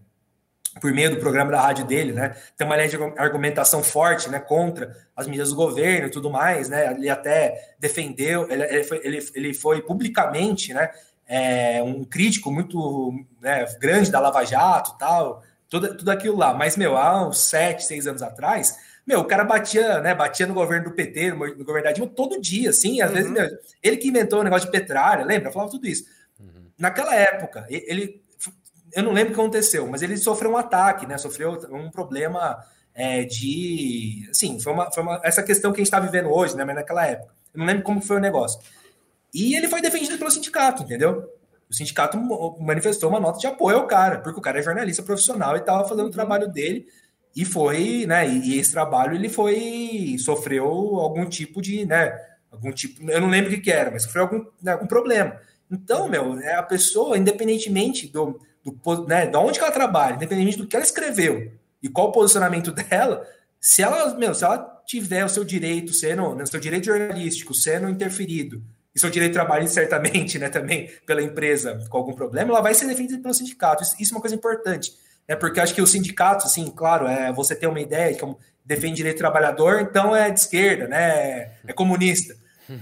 por meio do programa da rádio dele, né, tem uma linha de argumentação forte, né, contra as medidas do governo e tudo mais, né, ele até defendeu, ele, ele, foi, ele, ele foi publicamente, né, é, um crítico muito né, grande da Lava Jato tal, tudo, tudo aquilo lá, mas, meu, há uns sete, seis anos atrás, meu, o cara batia, né, batia no governo do PT, no governo da Dilma, todo dia, assim, às uhum. vezes, meu, ele que inventou o negócio de petralha, lembra? Falava tudo isso. Uhum. Naquela época, ele, eu não lembro o que aconteceu, mas ele sofreu um ataque, né, sofreu um problema é, de, assim, foi uma, foi uma, essa questão que a gente está vivendo hoje, né, mas naquela época. Eu não lembro como foi o negócio. E ele foi defendido pelo sindicato, entendeu? O sindicato manifestou uma nota de apoio ao cara, porque o cara é jornalista profissional e estava fazendo o trabalho dele e foi, né? E, esse trabalho ele foi sofreu algum tipo de, né? Algum tipo, eu não lembro o que, que era, mas sofreu algum, né, algum problema. Então, meu, é a pessoa, independentemente do, do né, de onde que ela trabalha, independentemente do que ela escreveu e qual o posicionamento dela, se ela, meu, se ela tiver o seu direito sendo, né, o seu direito jornalístico sendo interferido e seu direito trabalho, certamente, né, também pela empresa com algum problema, ela vai ser defendida pelo sindicato. Isso, isso é uma coisa importante. É porque acho que o sindicato, assim, claro, é você ter uma ideia que defende direito do trabalhador, então é de esquerda, né? É comunista.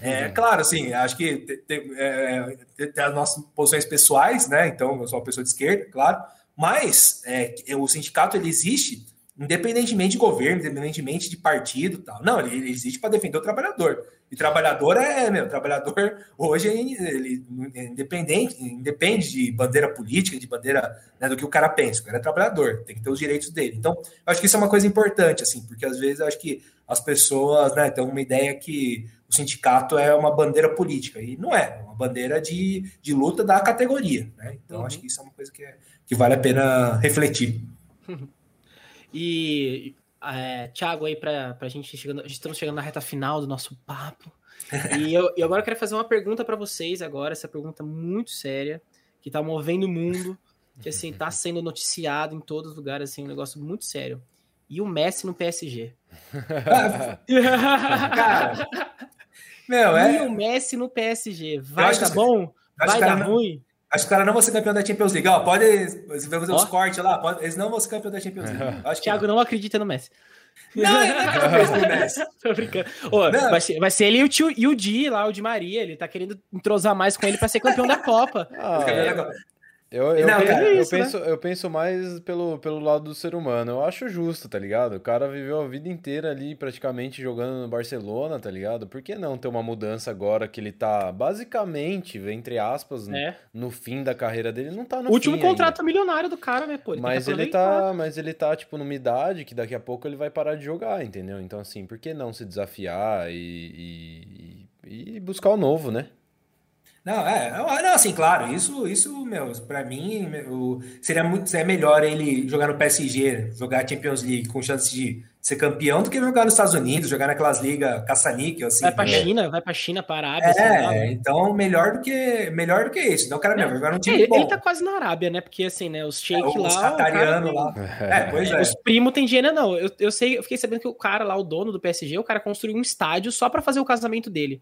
É claro, assim, acho que tem, é, tem as nossas posições pessoais, né? Então, eu sou uma pessoa de esquerda, claro, mas é, o sindicato ele existe independentemente de governo, independentemente de partido tal. Não, ele, ele existe para defender o trabalhador. E trabalhador é, meu, trabalhador hoje ele, é independente, independe de bandeira política, de bandeira né, do que o cara pensa. O cara é trabalhador, tem que ter os direitos dele. Então, acho que isso é uma coisa importante, assim, porque às vezes eu acho que as pessoas né, têm uma ideia que o sindicato é uma bandeira política. E não é, é uma bandeira de, de luta da categoria. Né? Então, uhum. acho que isso é uma coisa que, é, que vale a pena refletir. E, é, Thiago, aí, para a gente chegando, estamos chegando na reta final do nosso papo. E eu, e agora eu quero fazer uma pergunta para vocês agora, essa pergunta muito séria, que está movendo o mundo, que assim, tá sendo noticiado em todos os lugares, assim, um negócio muito sério. E o Messi no PSG? Cara, é... E o Messi no PSG? Vai dar bom? Vai dar ruim? Acho que o cara não vai ser campeão da Champions League. Ó, pode fazer uns cortes lá. Pode, eles não vão ser campeão da Champions League. Acho Thiago não. não acredita no Messi. Não, ele não no Messi. Tô brincando. Ô, vai, ser, vai ser ele e o, tio, e o Di lá, o Di Maria. Ele tá querendo entrosar mais com ele para ser campeão da Copa. Ah, é. Eu, eu, não, penso, é isso, eu, penso, né? eu penso mais pelo, pelo lado do ser humano. Eu acho justo, tá ligado? O cara viveu a vida inteira ali praticamente jogando no Barcelona, tá ligado? Por que não ter uma mudança agora que ele tá basicamente, entre aspas, é. no, no, fim da carreira dele? Não tá no Último contrato ainda. milionário do cara, né, pô? Ele mas ele tá, mas ele tá, tipo, numa idade que daqui a pouco ele vai parar de jogar, entendeu? Então, assim, por que não se desafiar e, e, e buscar o novo, né? Não, é, não, assim, claro, isso, isso, meu, para mim, meu, seria muito, seria melhor ele jogar no PSG, jogar Champions League com chance de ser campeão do que jogar nos Estados Unidos, jogar naquelas ligas caça-níquel, assim. Vai pra né? China, vai pra China, para a Arábia. É, né? então melhor do que melhor do que isso. Então o cara, mesmo, jogar num time ele, bom. Ele tá quase na Arábia, né? Porque assim, né, os shake é, lá... Os catarianos lá. É, pois é. Os primos tem dinheiro, não. Eu, eu sei, eu fiquei sabendo que o cara lá, o dono do PSG, o cara construiu um estádio só pra fazer o casamento dele.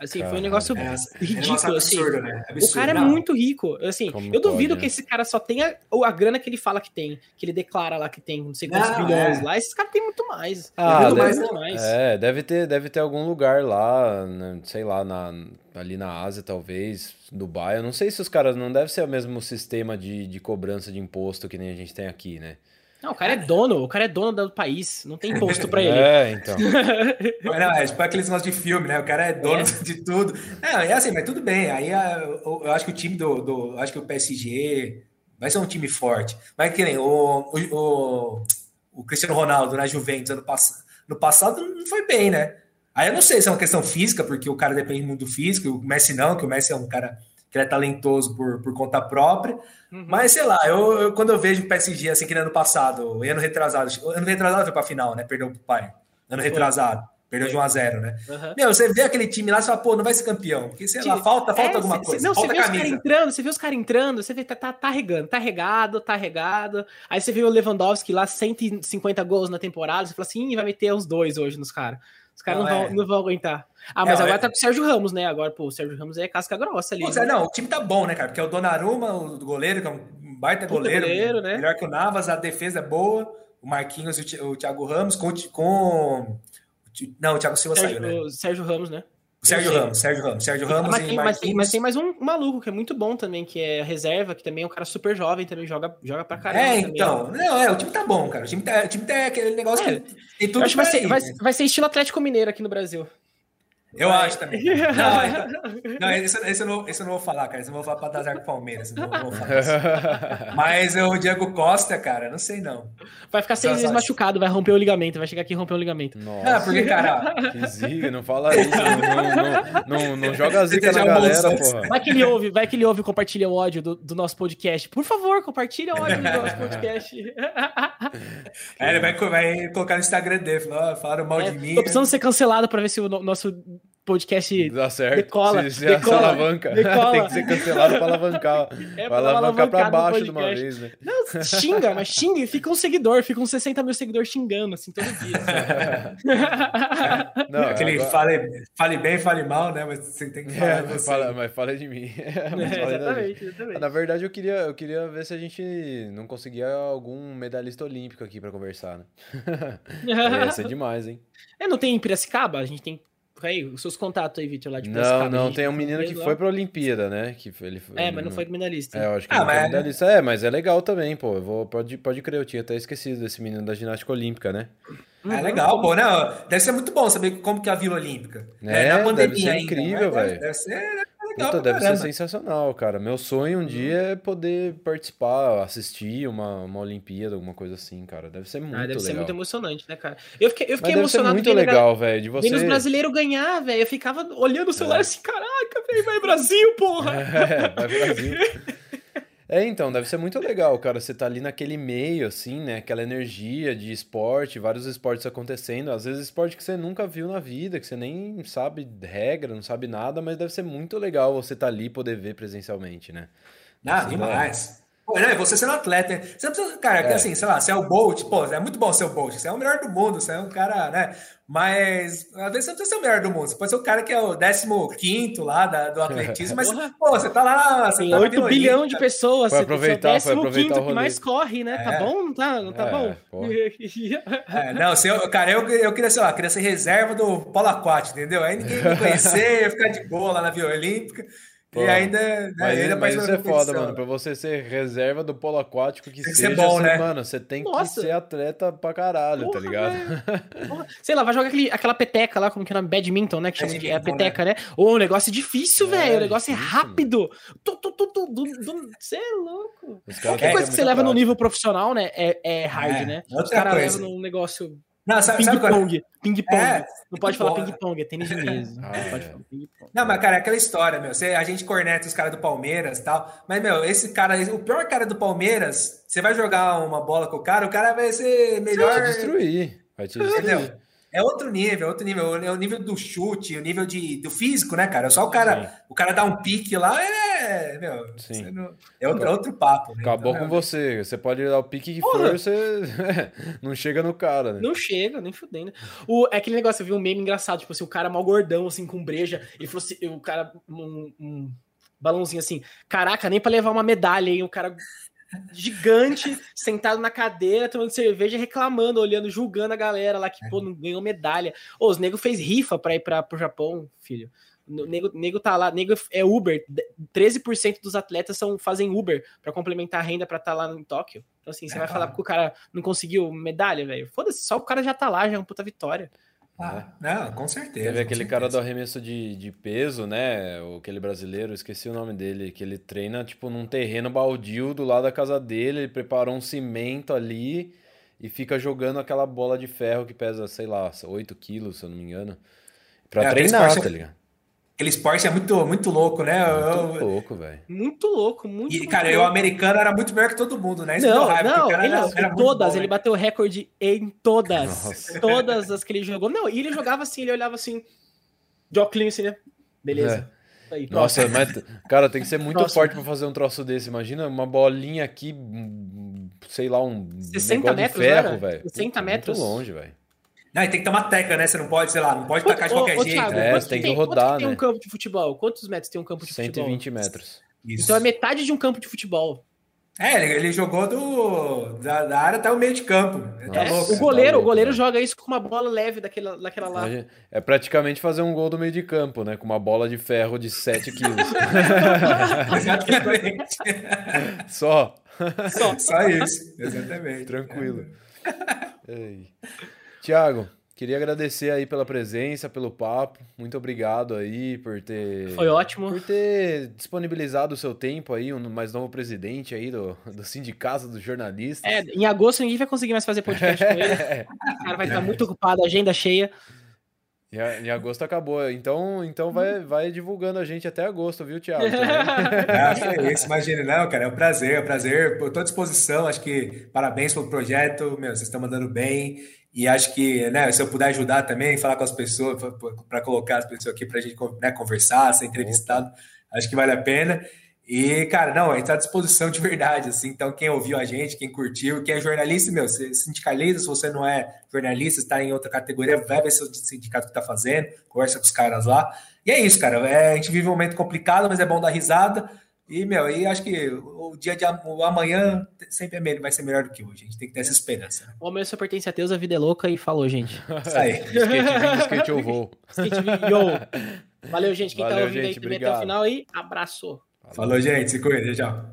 Assim, foi um negócio é, ridículo, assim. absurdo. Né? Absurdo, o cara é não. é muito rico. Assim, Como eu duvido pode, que né? esse cara só tenha a grana que ele fala que tem, que ele declara lá que tem, não sei quantos bilhões é. lá. Esses caras têm muito mais. Ah, ah, deve, mais, É, deve ter, deve ter algum lugar lá, né, sei lá, na, ali na Ásia, talvez, Dubai. Eu não sei se os caras não deve ser o mesmo sistema de, de cobrança de imposto que nem a gente tem aqui, né? Não, o cara é dono, o cara é dono do país, não tem imposto para ele. É, então. não, é tipo aqueles negócios de filme, né? O cara é dono é. de tudo. Não, é assim, mas tudo bem. Aí eu, eu acho que o time do, do. Acho que o PSG vai ser um time forte. Mas que nem o, o, o, o Cristiano Ronaldo na Juventus ano passado no passado não foi bem, né? Aí eu não sei se é uma questão física, porque o cara depende muito do físico, o Messi não, que o Messi é um cara que é talentoso por, por conta própria. Uhum. Mas sei lá, eu, eu, quando eu vejo o PSG assim que no ano passado, ano retrasado, ano retrasado foi pra final, né? Perdeu pro pai. Ano retrasado. Perdeu de 1x0, né? Uhum. Meu, você vê aquele time lá e fala, pô, não vai ser campeão. Porque, sei lá, falta, falta é, alguma cê, coisa. Não, falta você vê camisa. os caras entrando, você vê os caras entrando, você vê, tá, tá, tá regando, tá regado, tá regado. Aí você vê o Lewandowski lá, 150 gols na temporada, você fala assim, vai meter uns dois hoje nos caras. Os caras não, não, vão, é. não vão aguentar. Ah, mas é, agora é... tá com o Sérgio Ramos, né? Agora, pô, o Sérgio Ramos é casca grossa ali. Pô, né? Não, o time tá bom, né, cara? Porque é o Donnarumma, o goleiro, que é um baita goleiro, goleiro né? melhor que o Navas, a defesa é boa, o Marquinhos e o Thiago Ramos com, com não, o Thiago Silva Sérgio, saiu, né? Sérgio Ramos, né? Sérgio Ramos, Sérgio Ramos, Sérgio Ramos mas, tem, mas, tem, mas tem mais um maluco que é muito bom também, que é a reserva, que também é um cara super jovem, também joga, joga pra caramba. É, então. Também. Não, é, o time tá bom, cara. O time tá, o time tá aquele negócio é, que tem tudo. Acho que vai, ser, vai, vai ser estilo Atlético Mineiro aqui no Brasil. Eu Vai. acho também. Não, então, não esse, esse, eu não, esse eu não vou falar, cara. Esse eu não vou falar para dar azar com o Palmeiras. Não, não vou falar Mas o Diego Costa, cara, não sei não. Vai ficar seis meses machucado, vai romper o ligamento, vai chegar aqui e romper o ligamento. Nossa. Não, porque, cara. Que zica, não fala isso. Não, não, não, joga a zica na galera, porra. Vai que ele ouve, vai que ele ouve e compartilha o ódio do, do nosso podcast. Por favor, compartilha o ódio do nosso podcast. É, ele vai, vai colocar no Instagram dele, falar, falaram mal é, de mim. Tô precisando né? ser cancelado para ver se o nosso podcast Dá certo. decola. Se, se decola, alavanca. Decola. Tem que ser cancelado para alavancar. É pra alavancar para baixo de uma vez, né? Não, xinga, mas xinga e fica um seguidor, fica uns 60 mil seguidores xingando, assim, todo dia. Assim. Não, Aquele agora... fale, fale bem, fale mal, né? Mas você tem que falar é, você. Fala, mas fala de mim. É, exatamente, exatamente. Na verdade, eu queria, eu queria ver se a gente não conseguia algum medalhista olímpico aqui para conversar, né? Ia ser demais, hein? É, não tem em Piracicaba? A gente tem aí, os seus contatos aí, Vitor, lá de Não, não, tem um menino que lá. foi pra Olimpíada, né? Que ele, é, mas não foi medalhista. É, eu acho que ah, não mas... foi medalhista. É, mas é legal também, pô. Eu vou, pode, pode crer, eu tinha até esquecido desse menino da ginástica olímpica, né? É legal, pô, não, deve ser muito bom saber como que é a Vila Olímpica. É, é na pandemia deve ser ainda, incrível, velho. Deve ser legal Puta, deve caramba. ser sensacional, cara. Meu sonho um dia é poder participar, assistir uma, uma Olimpíada, alguma coisa assim, cara. Deve ser muito ah, deve legal. Deve ser muito emocionante, né, cara? Eu fiquei, eu fiquei Mas emocionado. Deve ser muito legal, velho, de você... Vendo os brasileiros ganhar, velho. Eu ficava olhando o celular é. assim, caraca, velho, vai Brasil, porra! É, vai Brasil. É, então, deve ser muito legal, cara. Você tá ali naquele meio, assim, né? Aquela energia de esporte, vários esportes acontecendo. Às vezes esporte que você nunca viu na vida, que você nem sabe regra, não sabe nada, mas deve ser muito legal você tá ali e poder ver presencialmente, né? Ah, demais. Pô, né, você sendo atleta, você não precisa, cara, é. assim, sei lá, você é o Bolt, pô, é muito bom ser o Bolt, você é o melhor do mundo, você é um cara, né? Mas às vezes você não precisa ser o melhor do mundo, você pode ser o cara que é o 15 lá da, do atletismo, mas, pô, você tá lá. Você Tem tá 8 bilhões de pessoas, foi aproveitar, você é o 15 que mais corre, né? Tá é. Tá bom? Não tá, não tá é, bom? é, não, se eu, cara, eu, eu queria, sei lá, queria ser reserva do polo aquático, entendeu? Aí ninguém me conhecer, ia ficar de boa lá na Vila Olímpica. Pô, e ainda, né, mas, ainda mas isso é foda, mano. Pra você ser reserva do polo aquático que tem seja, ser bom, né? mano, você tem Nossa. que ser atleta pra caralho, tá Porra, tá ligado? Sei lá, vai jogar aquele, aquela peteca lá, como que é nome? Badminton, né? Que chama de é a peteca, né? Ô, o negócio é difícil, é, velho. O negócio é rápido. Você é louco. Qualquer coisa que você leva no nível profissional, né? É, é hard, é, né? Os caras levam num negócio não, sabe, ping-pong. Ping-pong. É, não pode falar ping-pong, é tênis de mesa. Ah, não pode falar ping-pong. Não, mas, cara, é aquela história, meu. Você, a gente corneta os caras do Palmeiras e tal. Mas, meu, esse cara, o pior cara do Palmeiras, você vai jogar uma bola com o cara, o cara vai ser melhor. Vai te destruir. Vai te destruir. Entendeu? É outro nível, é outro nível. É o nível do chute, o nível de, do físico, né, cara? Só o cara, Sim. o cara dá um pique lá, é, meu, não, é outro, outro papo. Né? Acabou então, com você. Você pode dar o pique que Porra. for, você não chega no cara, né? Não chega, nem fudendo. O, é aquele negócio, eu vi um meme engraçado, tipo assim, o cara mal gordão, assim, com breja. Ele falou assim, o cara, um, um balãozinho assim, caraca, nem para levar uma medalha, hein? O cara gigante, sentado na cadeira, tomando cerveja, reclamando, olhando, julgando a galera lá que, pô, não ganhou medalha. Ô, os nego fez rifa pra ir pra, pro Japão, filho. O nego, nego tá lá, nego é Uber. 13% dos atletas são, fazem Uber para complementar a renda para estar tá lá em Tóquio. Então, assim, você é, vai falar que o cara não conseguiu medalha, velho? Foda-se, só o cara já tá lá, já é uma puta vitória. Ah, não, com certeza. Teve aquele certeza. cara do arremesso de, de peso, né? Aquele brasileiro, esqueci o nome dele, que ele treina, tipo, num terreno baldio do lado da casa dele, ele preparou um cimento ali e fica jogando aquela bola de ferro que pesa, sei lá, 8 quilos, se eu não me engano, pra é, treinar, tá ligado? Aquele esporte é muito, muito louco, né? Muito eu, louco, velho. Muito louco, muito E, cara, muito o americano era muito melhor que todo mundo, né? Isso não, raiva, não, ele, era, era todas, bom, ele né? bateu recorde em todas. Nossa. Todas as que ele jogou. Não, e ele jogava assim, ele olhava assim, de assim, né? Beleza. É. Aí, Nossa, mas, cara, tem que ser muito próximo. forte para fazer um troço desse. Imagina uma bolinha aqui, sei lá, um 60 metros, de ferro, velho. 60 metros. Muito longe, velho. Não, e tem que ter uma teca, né? Você não pode, sei lá, não pode tacar de qualquer ô, jeito. Thiago, é, você tem que rodar, né? tem um campo de futebol? Quantos metros tem um campo de 120 futebol? 120 metros. Isso. Então é metade de um campo de futebol. É, ele, ele jogou do, da, da, área até o meio de campo. Tá é, louco, o goleiro, tá louco, o goleiro né? joga isso com uma bola leve daquela, daquela lá. É praticamente fazer um gol do meio de campo, né? Com uma bola de ferro de 7 quilos. Exatamente. Só. Só. Só isso. Exatamente. Tranquilo. Ei. Tiago, Queria agradecer aí pela presença, pelo papo. Muito obrigado aí por ter. Foi ótimo. Por ter disponibilizado o seu tempo aí, o um mais novo presidente aí do, do Sindicato dos Jornalistas. É, em agosto ninguém vai conseguir mais fazer podcast com ele. O cara vai estar muito ocupado, agenda cheia. Em agosto acabou. Então, então vai, vai divulgando a gente até agosto, viu, Thiago? Acho é isso, imagina, não, cara. É um prazer, é um prazer. Estou à disposição. Acho que parabéns pelo projeto. Meu, vocês estão mandando bem. E acho que, né, se eu puder ajudar também, falar com as pessoas, para colocar as pessoas aqui para a gente né, conversar, ser entrevistado, acho que vale a pena. E, cara, não, a gente está à disposição de verdade, assim. Então, quem ouviu a gente, quem curtiu, quem é jornalista, meu, você sindicaliza, se você não é jornalista, está em outra categoria, vai ver seu sindicato que está fazendo, conversa com os caras lá. E é isso, cara. É, a gente vive um momento complicado, mas é bom dar risada. E, meu, e acho que o dia de o amanhã sempre é melhor, vai ser melhor do que hoje. A gente tem que ter essa esperança. Né? O amanhã só pertence a Deus, a vida é louca e falou, gente. Isso aí. skate, skate eu vou. Skate yo. Valeu, gente. Quem tá Valeu, tá ouvindo gente, aí também até o final aí, abraço. Falou, gente. Se cuida. Tchau.